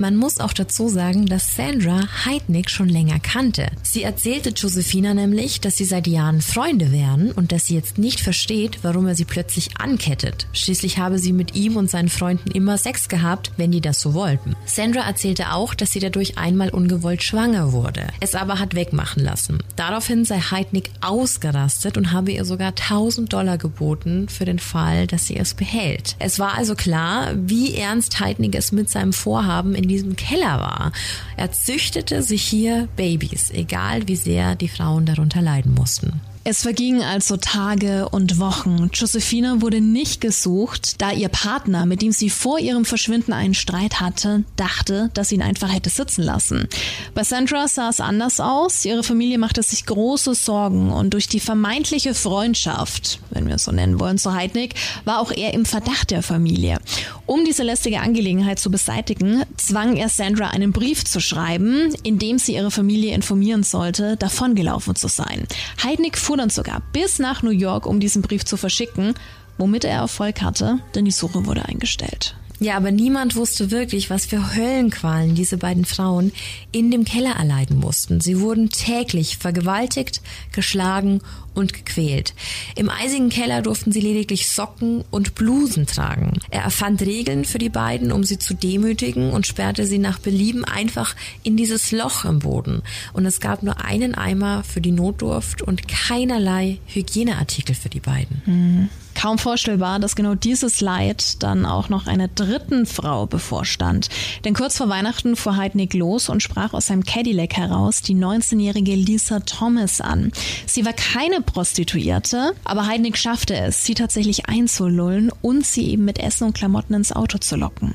Speaker 1: Man muss auch dazu sagen, dass Sandra Heidnick schon länger kannte. Sie erzählte Josephina nämlich, dass sie seit Jahren Freunde wären und dass sie jetzt nicht versteht, warum er sie plötzlich ankettet. Schließlich habe sie mit ihm und seinen Freunden immer Sex gehabt, wenn die das so wollten. Sandra erzählte auch, dass sie dadurch einmal ungewollt schwanger wurde, es aber hat wegmachen lassen. Daraufhin sei Heidnick ausgerastet und habe ihr sogar 1000 Dollar geboten für den Fall, dass sie es behält. Es war also klar, wie ernst Heidnick es mit seinem Vorhaben in diesem Keller war. Er züchtete sich hier Babys, egal wie sehr die Frauen darunter leiden mussten.
Speaker 2: Es vergingen also Tage und Wochen. Josephina wurde nicht gesucht, da ihr Partner, mit dem sie vor ihrem Verschwinden einen Streit hatte, dachte, dass sie ihn einfach hätte sitzen lassen. Bei Sandra sah es anders aus. Ihre Familie machte sich große Sorgen und durch die vermeintliche Freundschaft, wenn wir es so nennen wollen, zu Heidnik, war auch er im Verdacht der Familie. Um diese lästige Angelegenheit zu beseitigen, zwang er Sandra einen Brief zu schreiben, in dem sie ihre Familie informieren sollte, davongelaufen zu sein. Heidnik fuhr dann sogar bis nach New York, um diesen Brief zu verschicken, womit er Erfolg hatte, denn die Suche wurde eingestellt.
Speaker 1: Ja, aber niemand wusste wirklich, was für Höllenqualen diese beiden Frauen in dem Keller erleiden mussten. Sie wurden täglich vergewaltigt, geschlagen und gequält. Im eisigen Keller durften sie lediglich Socken und Blusen tragen. Er erfand Regeln für die beiden, um sie zu demütigen und sperrte sie nach Belieben einfach in dieses Loch im Boden. Und es gab nur einen Eimer für die Notdurft und keinerlei Hygieneartikel für die beiden.
Speaker 2: Mhm kaum vorstellbar, dass genau dieses Leid dann auch noch einer dritten Frau bevorstand. Denn kurz vor Weihnachten fuhr Heidnik los und sprach aus seinem Cadillac heraus die 19-jährige Lisa Thomas an. Sie war keine Prostituierte, aber Heidnik schaffte es, sie tatsächlich einzulullen und sie eben mit Essen und Klamotten ins Auto zu locken.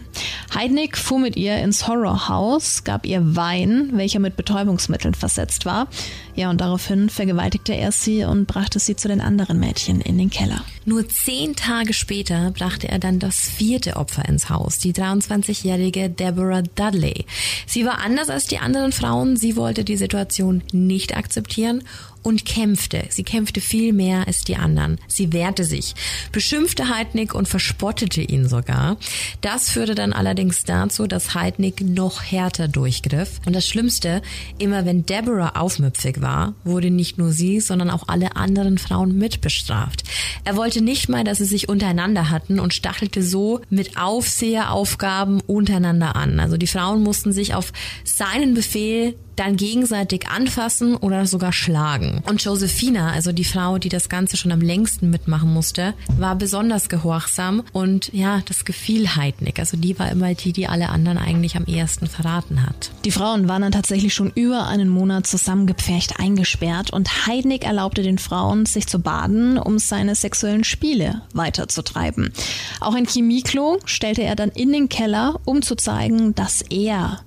Speaker 2: Heidnik fuhr mit ihr ins Horrorhaus, gab ihr Wein, welcher mit Betäubungsmitteln versetzt war. Ja, und daraufhin vergewaltigte er sie und brachte sie zu den anderen Mädchen in den Keller.
Speaker 1: Nur zehn Tage später brachte er dann das vierte Opfer ins Haus, die 23-jährige Deborah Dudley. Sie war anders als die anderen Frauen, sie wollte die Situation nicht akzeptieren und kämpfte. Sie kämpfte viel mehr als die anderen. Sie wehrte sich, beschimpfte Heidnik und verspottete ihn sogar. Das führte dann allerdings dazu, dass Heidnik noch härter durchgriff. Und das Schlimmste, immer wenn Deborah aufmüpfig war, wurde nicht nur sie, sondern auch alle anderen Frauen mitbestraft. Er wollte nicht mal, dass sie sich untereinander hatten und stachelte so mit Aufseheraufgaben untereinander an. Also die Frauen mussten sich auf seinen Befehl dann gegenseitig anfassen oder sogar schlagen. Und Josephina, also die Frau, die das Ganze schon am längsten mitmachen musste, war besonders gehorsam und ja, das gefiel Heidnik. Also die war immer die, die alle anderen eigentlich am ehesten verraten hat.
Speaker 2: Die Frauen waren dann tatsächlich schon über einen Monat zusammengepfercht eingesperrt und Heidnik erlaubte den Frauen, sich zu baden, um seine sexuellen Spiele weiterzutreiben. Auch ein Chemieklo stellte er dann in den Keller, um zu zeigen, dass er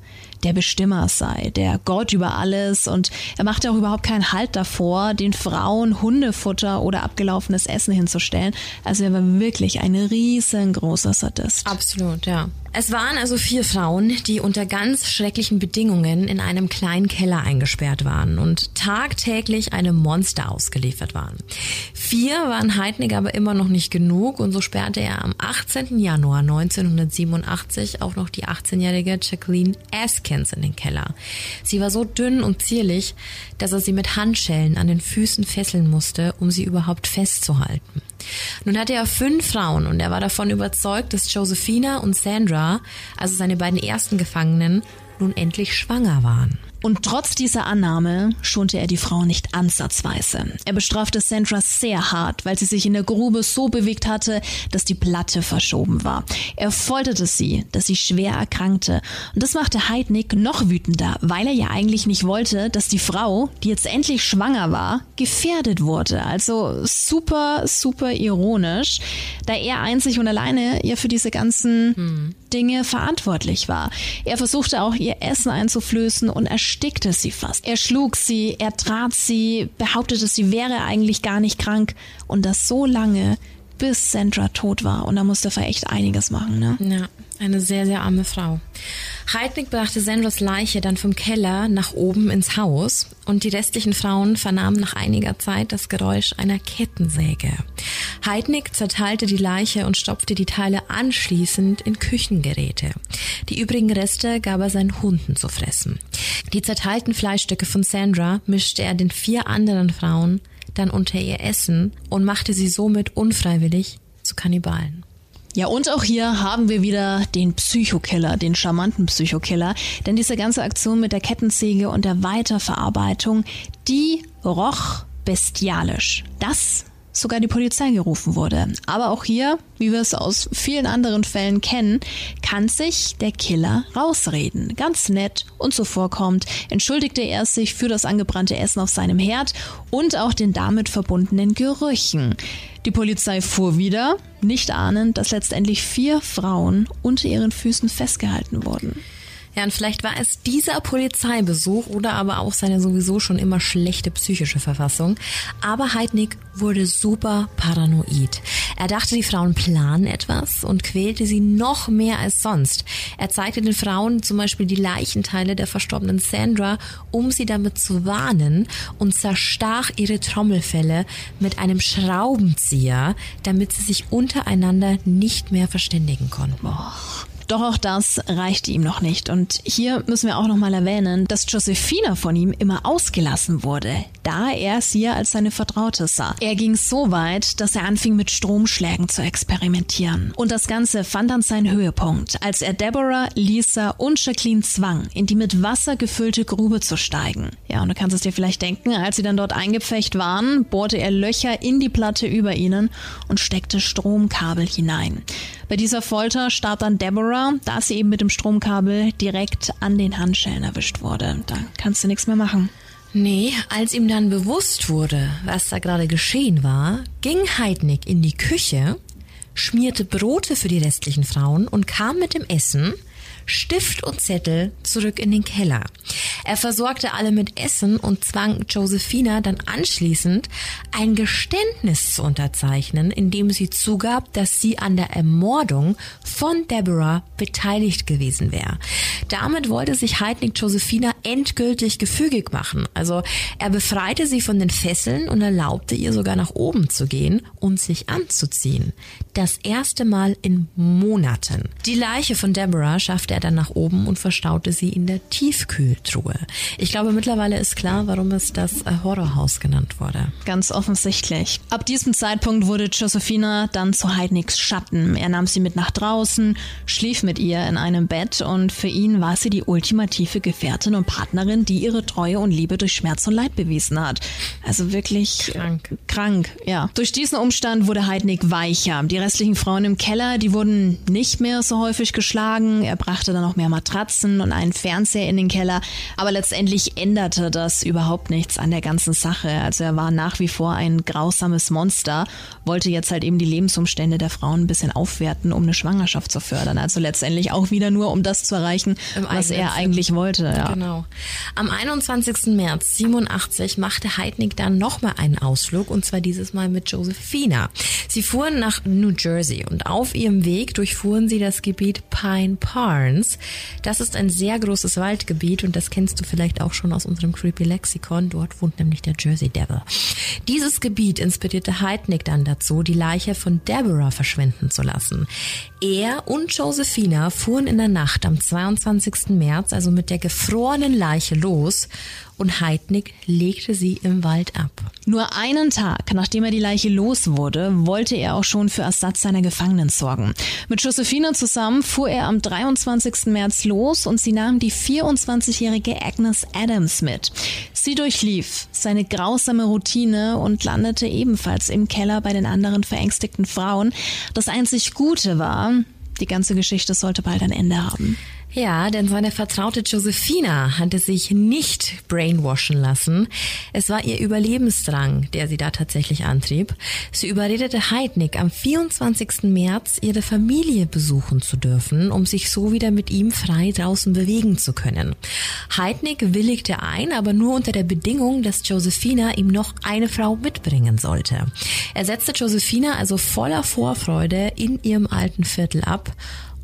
Speaker 2: der Bestimmer sei, der Gott über alles und er machte auch überhaupt keinen Halt davor, den Frauen Hundefutter oder abgelaufenes Essen hinzustellen. Also er war wirklich ein riesengroßer Sadist.
Speaker 1: Absolut, ja. Es waren also vier Frauen, die unter ganz schrecklichen Bedingungen in einem kleinen Keller eingesperrt waren und tagtäglich einem Monster ausgeliefert waren. Vier waren Heidnig aber immer noch nicht genug und so sperrte er am 18. Januar 1987 auch noch die 18-jährige Jacqueline Askins in den Keller. Sie war so dünn und zierlich, dass er sie mit Handschellen an den Füßen fesseln musste, um sie überhaupt festzuhalten. Nun hatte er fünf Frauen und er war davon überzeugt, dass Josephina und Sandra, also seine beiden ersten Gefangenen, nun endlich schwanger waren.
Speaker 2: Und trotz dieser Annahme schonte er die Frau nicht ansatzweise. Er bestrafte Sandra sehr hart, weil sie sich in der Grube so bewegt hatte, dass die Platte verschoben war. Er folterte sie, dass sie schwer erkrankte. Und das machte Heidnick noch wütender, weil er ja eigentlich nicht wollte, dass die Frau, die jetzt endlich schwanger war, gefährdet wurde. Also super, super ironisch, da er einzig und alleine ja für diese ganzen hm. Dinge verantwortlich war. Er versuchte auch ihr Essen einzuflößen und erstickte sie fast. Er schlug sie, er trat sie, behauptete, sie wäre eigentlich gar nicht krank und das so lange, bis Sandra tot war. Und da musste er echt einiges machen, ne?
Speaker 1: Ja, eine sehr, sehr arme Frau. Heidnik brachte Sandras Leiche dann vom Keller nach oben ins Haus und die restlichen Frauen vernahmen nach einiger Zeit das Geräusch einer Kettensäge. Heidnik zerteilte die Leiche und stopfte die Teile anschließend in Küchengeräte. Die übrigen Reste gab er seinen Hunden zu fressen. Die zerteilten Fleischstücke von Sandra mischte er den vier anderen Frauen dann unter ihr Essen und machte sie somit unfreiwillig zu Kannibalen.
Speaker 2: Ja, und auch hier haben wir wieder den Psychokiller, den charmanten Psychokiller. Denn diese ganze Aktion mit der Kettensäge und der Weiterverarbeitung, die roch bestialisch. Das sogar die Polizei gerufen wurde. Aber auch hier, wie wir es aus vielen anderen Fällen kennen, kann sich der Killer rausreden. Ganz nett und zuvorkommt entschuldigte er sich für das angebrannte Essen auf seinem Herd und auch den damit verbundenen Gerüchen. Die Polizei fuhr wieder, nicht ahnend, dass letztendlich vier Frauen unter ihren Füßen festgehalten wurden.
Speaker 1: Ja, und vielleicht war es dieser Polizeibesuch oder aber auch seine sowieso schon immer schlechte psychische Verfassung. Aber Heidnik wurde super paranoid. Er dachte, die Frauen planen etwas und quälte sie noch mehr als sonst. Er zeigte den Frauen zum Beispiel die Leichenteile der verstorbenen Sandra, um sie damit zu warnen und zerstach ihre Trommelfelle mit einem Schraubenzieher, damit sie sich untereinander nicht mehr verständigen konnten. Boah.
Speaker 2: Doch auch das reichte ihm noch nicht. Und hier müssen wir auch nochmal erwähnen, dass Josephina von ihm immer ausgelassen wurde, da er sie als seine Vertraute sah. Er ging so weit, dass er anfing mit Stromschlägen zu experimentieren. Und das Ganze fand dann seinen Höhepunkt, als er Deborah, Lisa und Jacqueline zwang, in die mit Wasser gefüllte Grube zu steigen. Ja, und du kannst es dir vielleicht denken, als sie dann dort eingepfecht waren, bohrte er Löcher in die Platte über ihnen und steckte Stromkabel hinein. Bei dieser Folter starb dann Deborah, da sie eben mit dem Stromkabel direkt an den Handschellen erwischt wurde. Da kannst du nichts mehr machen.
Speaker 1: Nee, als ihm dann bewusst wurde, was da gerade geschehen war, ging Heidnik in die Küche, schmierte Brote für die restlichen Frauen und kam mit dem Essen Stift und Zettel zurück in den Keller. Er versorgte alle mit Essen und zwang Josephina dann anschließend ein Geständnis zu unterzeichnen, in dem sie zugab, dass sie an der Ermordung von Deborah beteiligt gewesen wäre. Damit wollte sich Heidnik Josephina endgültig gefügig machen. Also er befreite sie von den Fesseln und erlaubte ihr sogar nach oben zu gehen und sich anzuziehen. Das erste Mal in Monaten. Die Leiche von Deborah schaffte er dann nach oben und verstaute sie in der Tiefkühltruhe. Ich glaube, mittlerweile ist klar, warum es das äh, Horrorhaus genannt wurde.
Speaker 2: Ganz offensichtlich. Ab diesem Zeitpunkt wurde Josephina dann zu Heidniks Schatten. Er nahm sie mit nach draußen, schlief mit ihr in einem Bett und für ihn war sie die ultimative Gefährtin und Partnerin, die ihre Treue und Liebe durch Schmerz und Leid bewiesen hat. Also wirklich
Speaker 1: krank.
Speaker 2: Krank, ja. Durch diesen Umstand wurde Heidnik weicher. Die restlichen Frauen im Keller, die wurden nicht mehr so häufig geschlagen. Er brachte dann noch mehr Matratzen und einen Fernseher in den Keller. Aber letztendlich änderte das überhaupt nichts an der ganzen Sache. Also er war nach wie vor ein grausames Monster, wollte jetzt halt eben die Lebensumstände der Frauen ein bisschen aufwerten, um eine Schwangerschaft zu fördern. Also letztendlich auch wieder nur, um das zu erreichen, Im was er eigentlich wollte. Ja.
Speaker 1: Genau. Am 21. März 87 machte Heidnik dann nochmal einen Ausflug und zwar dieses Mal mit Josephina. Sie fuhren nach New Jersey und auf ihrem Weg durchfuhren sie das Gebiet Pine Barns. Das ist ein sehr großes Waldgebiet und das kennst du vielleicht auch schon aus unserem Creepy Lexikon. Dort wohnt nämlich der Jersey Devil. Dieses Gebiet inspirierte Heidnik dann dazu, die Leiche von Deborah verschwinden zu lassen. Er und Josephina fuhren in der Nacht am 22. März also mit der gefrorenen Leiche los und Heidnik legte sie im Wald ab.
Speaker 2: Nur einen Tag, nachdem er die Leiche los wurde, wollte er auch schon für Ersatz seiner Gefangenen sorgen. Mit Josephine zusammen fuhr er am 23. März los und sie nahm die 24-jährige Agnes Adams mit. Sie durchlief seine grausame Routine und landete ebenfalls im Keller bei den anderen verängstigten Frauen. Das einzig Gute war, die ganze Geschichte sollte bald ein Ende haben.
Speaker 1: Ja, denn seine Vertraute Josephina hatte sich nicht brainwashen lassen. Es war ihr Überlebensdrang, der sie da tatsächlich antrieb. Sie überredete Heidnik am 24. März ihre Familie besuchen zu dürfen, um sich so wieder mit ihm frei draußen bewegen zu können. Heidnik willigte ein, aber nur unter der Bedingung, dass Josephina ihm noch eine Frau mitbringen sollte. Er setzte Josephina also voller Vorfreude in ihrem alten Viertel ab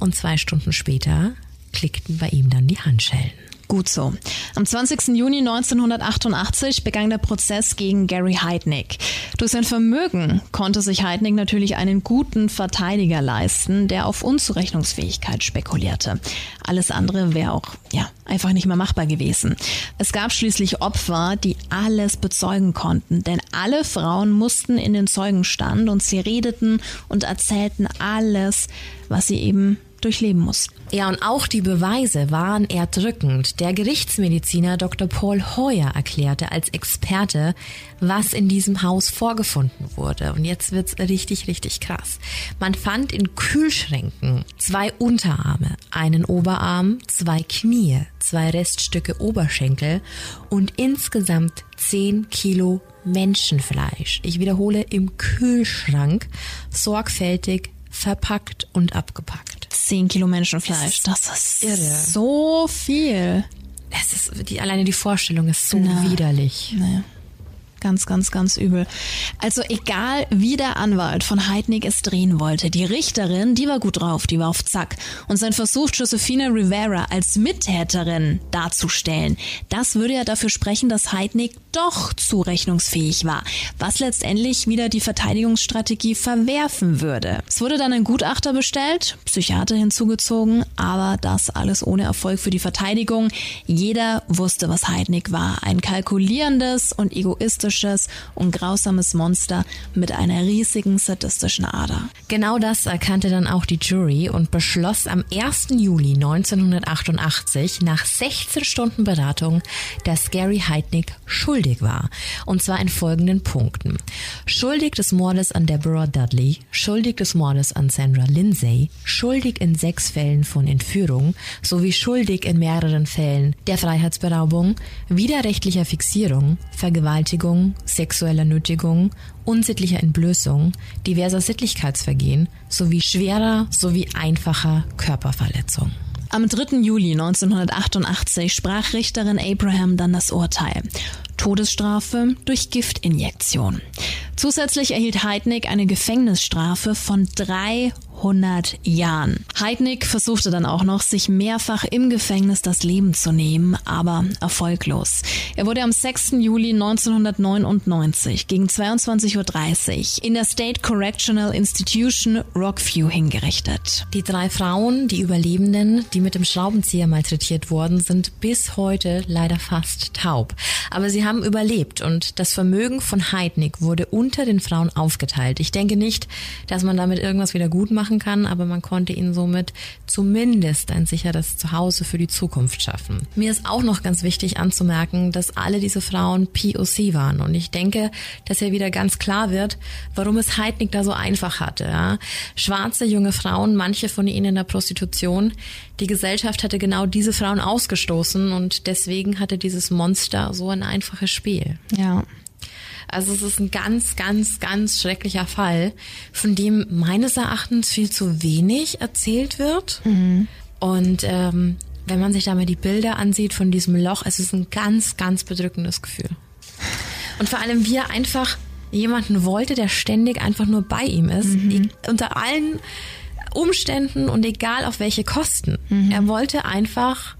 Speaker 1: und zwei Stunden später klickten bei ihm dann die Handschellen.
Speaker 2: Gut so. Am 20. Juni 1988 begann der Prozess gegen Gary Heidnick. Durch sein Vermögen konnte sich Heidnick natürlich einen guten Verteidiger leisten, der auf Unzurechnungsfähigkeit spekulierte. Alles andere wäre auch, ja, einfach nicht mehr machbar gewesen. Es gab schließlich Opfer, die alles bezeugen konnten, denn alle Frauen mussten in den Zeugenstand und sie redeten und erzählten alles, was sie eben durchleben muss.
Speaker 1: Ja, und auch die Beweise waren erdrückend. Der Gerichtsmediziner Dr. Paul Hoyer erklärte als Experte, was in diesem Haus vorgefunden wurde. Und jetzt wird's richtig, richtig krass. Man fand in Kühlschränken zwei Unterarme, einen Oberarm, zwei Knie, zwei Reststücke Oberschenkel und insgesamt zehn Kilo Menschenfleisch. Ich wiederhole, im Kühlschrank, sorgfältig verpackt und abgepackt.
Speaker 2: 10 Kilo Menschenfleisch. Das ist irre. so viel.
Speaker 1: Es ist, die, alleine die Vorstellung ist so Na, widerlich.
Speaker 2: Nee. Ganz, ganz, ganz übel. Also egal, wie der Anwalt von Heidnik es drehen wollte, die Richterin, die war gut drauf, die war auf Zack. Und sein Versuch, Josefina Rivera als Mittäterin darzustellen, das würde ja dafür sprechen, dass Heidnik doch zurechnungsfähig war, was letztendlich wieder die Verteidigungsstrategie verwerfen würde. Es wurde dann ein Gutachter bestellt, Psychiater hinzugezogen, aber das alles ohne Erfolg für die Verteidigung. Jeder wusste, was Heidnik war. Ein kalkulierendes und egoistisches sadistisches und grausames Monster mit einer riesigen sadistischen Ader.
Speaker 1: Genau das erkannte dann auch die Jury und beschloss am 1. Juli 1988 nach 16 Stunden Beratung, dass Gary Heidnick schuldig war. Und zwar in folgenden Punkten. Schuldig des Mordes an Deborah Dudley, schuldig des Mordes an Sandra Lindsay, schuldig in sechs Fällen von Entführung sowie schuldig in mehreren Fällen der Freiheitsberaubung, widerrechtlicher Fixierung, Vergewaltigung, sexueller Nötigung, unsittlicher Entblößung, diverser Sittlichkeitsvergehen sowie schwerer sowie einfacher Körperverletzung.
Speaker 2: Am 3. Juli 1988 sprach Richterin Abraham dann das Urteil. Todesstrafe durch Giftinjektion. Zusätzlich erhielt Heidnick eine Gefängnisstrafe von 300 Jahren. Heidnick versuchte dann auch noch, sich mehrfach im Gefängnis das Leben zu nehmen, aber erfolglos. Er wurde am 6. Juli 1999 gegen 22.30 Uhr in der State Correctional Institution Rockview hingerichtet.
Speaker 1: Die drei Frauen, die Überlebenden, die mit dem Schraubenzieher malträtiert wurden, sind bis heute leider fast taub. Aber sie haben überlebt und das Vermögen von Heidnick wurde unter den Frauen aufgeteilt. Ich denke nicht, dass man damit irgendwas wieder gut machen kann, aber man konnte ihnen somit zumindest ein sicheres Zuhause für die Zukunft schaffen. Mir ist auch noch ganz wichtig anzumerken, dass alle diese Frauen POC waren und ich denke, dass ja wieder ganz klar wird, warum es Heidnick da so einfach hatte. Ja? Schwarze junge Frauen, manche von ihnen in der Prostitution, die Gesellschaft hatte genau diese Frauen ausgestoßen und deswegen hatte dieses Monster so ein einfaches Spiel.
Speaker 2: Ja.
Speaker 1: Also es ist ein ganz, ganz, ganz schrecklicher Fall, von dem meines Erachtens viel zu wenig erzählt wird. Mhm. Und ähm, wenn man sich da mal die Bilder ansieht von diesem Loch, es ist ein ganz, ganz bedrückendes Gefühl. Und vor allem, wie er einfach jemanden wollte, der ständig einfach nur bei ihm ist, mhm. unter allen Umständen und egal auf welche Kosten. Mhm. Er wollte einfach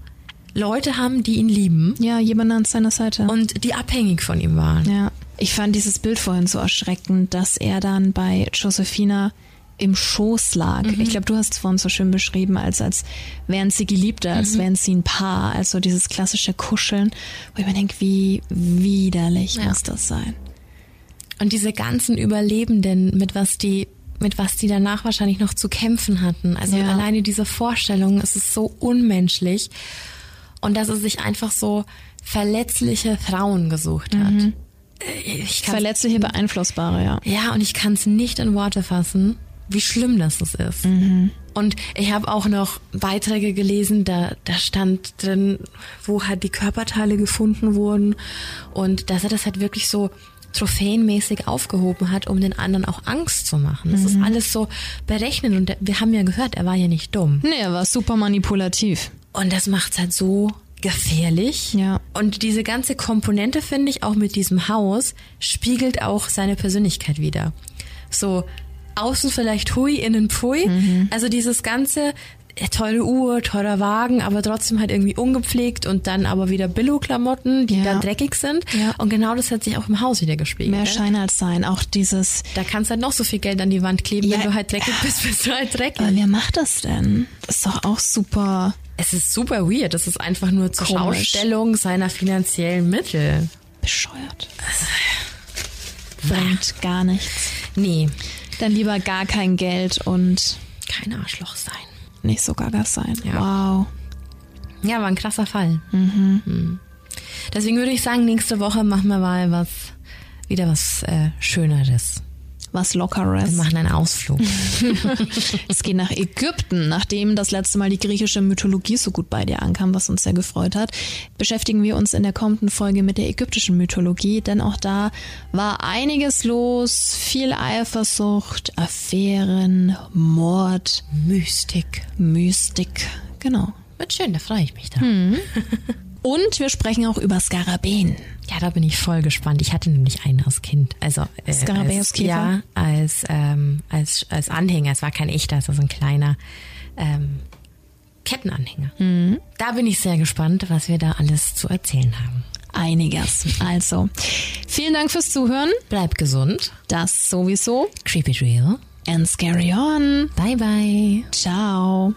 Speaker 1: Leute haben, die ihn lieben.
Speaker 2: Ja, jemanden an seiner Seite.
Speaker 1: Und die abhängig von ihm waren.
Speaker 2: Ja. Ich fand dieses Bild vorhin so erschreckend, dass er dann bei Josephina im Schoß lag. Mhm. Ich glaube, du hast es vorhin so schön beschrieben, als, als wären sie Geliebte, als mhm. wären sie ein Paar. Also dieses klassische Kuscheln, wo ich mir denke, wie widerlich ja. muss das sein.
Speaker 1: Und diese ganzen Überlebenden, mit was die mit was die danach wahrscheinlich noch zu kämpfen hatten. Also ja. alleine diese Vorstellung, es ist so unmenschlich. Und dass er sich einfach so verletzliche Frauen gesucht hat. Mhm.
Speaker 2: Verletzliche, beeinflussbare, ja.
Speaker 1: Ja, und ich kann es nicht in Worte fassen, wie schlimm das ist. Und ich habe auch noch Beiträge gelesen, da, da stand drin, wo halt die Körperteile gefunden wurden und dass er das halt wirklich so trophäenmäßig aufgehoben hat, um den anderen auch Angst zu machen. Das ist alles so berechnet und wir haben ja gehört, er war ja nicht dumm.
Speaker 2: Nee, er war super manipulativ.
Speaker 1: Und das macht's halt so gefährlich.
Speaker 2: Ja.
Speaker 1: Und diese ganze Komponente, finde ich, auch mit diesem Haus, spiegelt auch seine Persönlichkeit wieder. So, außen vielleicht hui, innen pfui.
Speaker 2: Mhm.
Speaker 1: Also dieses ganze teure Uhr, teurer Wagen, aber trotzdem halt irgendwie ungepflegt und dann aber wieder Billo-Klamotten, die
Speaker 2: Ja.
Speaker 1: dann dreckig sind.
Speaker 2: Ja.
Speaker 1: Und genau das hat sich auch im Haus wieder gespiegelt.
Speaker 2: Mehr? Schein als Sein. Auch dieses,
Speaker 1: Da kannst du halt noch so viel Geld an die Wand kleben,
Speaker 2: Ja.
Speaker 1: wenn du halt dreckig bist, bist du halt dreckig.
Speaker 2: aber wer macht das denn? Das ist doch auch super
Speaker 1: Es ist super weird. Das ist einfach nur zur
Speaker 2: Komisch.
Speaker 1: Schaustellung seiner finanziellen Mittel.
Speaker 2: bescheuert. Bringt gar nichts.
Speaker 1: Nee,
Speaker 2: Dann lieber gar kein Geld und
Speaker 1: kein Arschloch sein.
Speaker 2: Nicht so gaga sein.
Speaker 1: Ja.
Speaker 2: Wow.
Speaker 1: Ja, war ein krasser Fall. Mhm. Deswegen würde ich sagen, nächste Woche machen wir mal was, wieder was äh, Schöneres.
Speaker 2: Was Lockeres.
Speaker 1: Wir machen einen Ausflug.
Speaker 2: Es geht nach Ägypten. Nachdem das letzte Mal die griechische Mythologie so gut bei dir ankam, was uns sehr gefreut hat, beschäftigen wir uns in der kommenden Folge mit der ägyptischen Mythologie, denn auch da war einiges los. Viel Eifersucht, Affären, Mord,
Speaker 1: Mystik.
Speaker 2: Mystik. Genau.
Speaker 1: Wird schön, da freue ich mich drauf.
Speaker 2: Und wir sprechen auch über Skarabäen.
Speaker 1: Ja, da bin ich voll gespannt. Ich hatte nämlich einen als Kind. Also äh, als? Ja, als, ähm, als, als Anhänger. Es war kein echter, es war so ein kleiner ähm, Kettenanhänger. Da bin ich sehr gespannt, was wir da alles zu erzählen haben.
Speaker 2: Einiges. Also, vielen Dank fürs Zuhören.
Speaker 1: Bleib gesund.
Speaker 2: Das sowieso.
Speaker 1: Creep it real.
Speaker 2: And scary on.
Speaker 1: Bye bye.
Speaker 2: Ciao.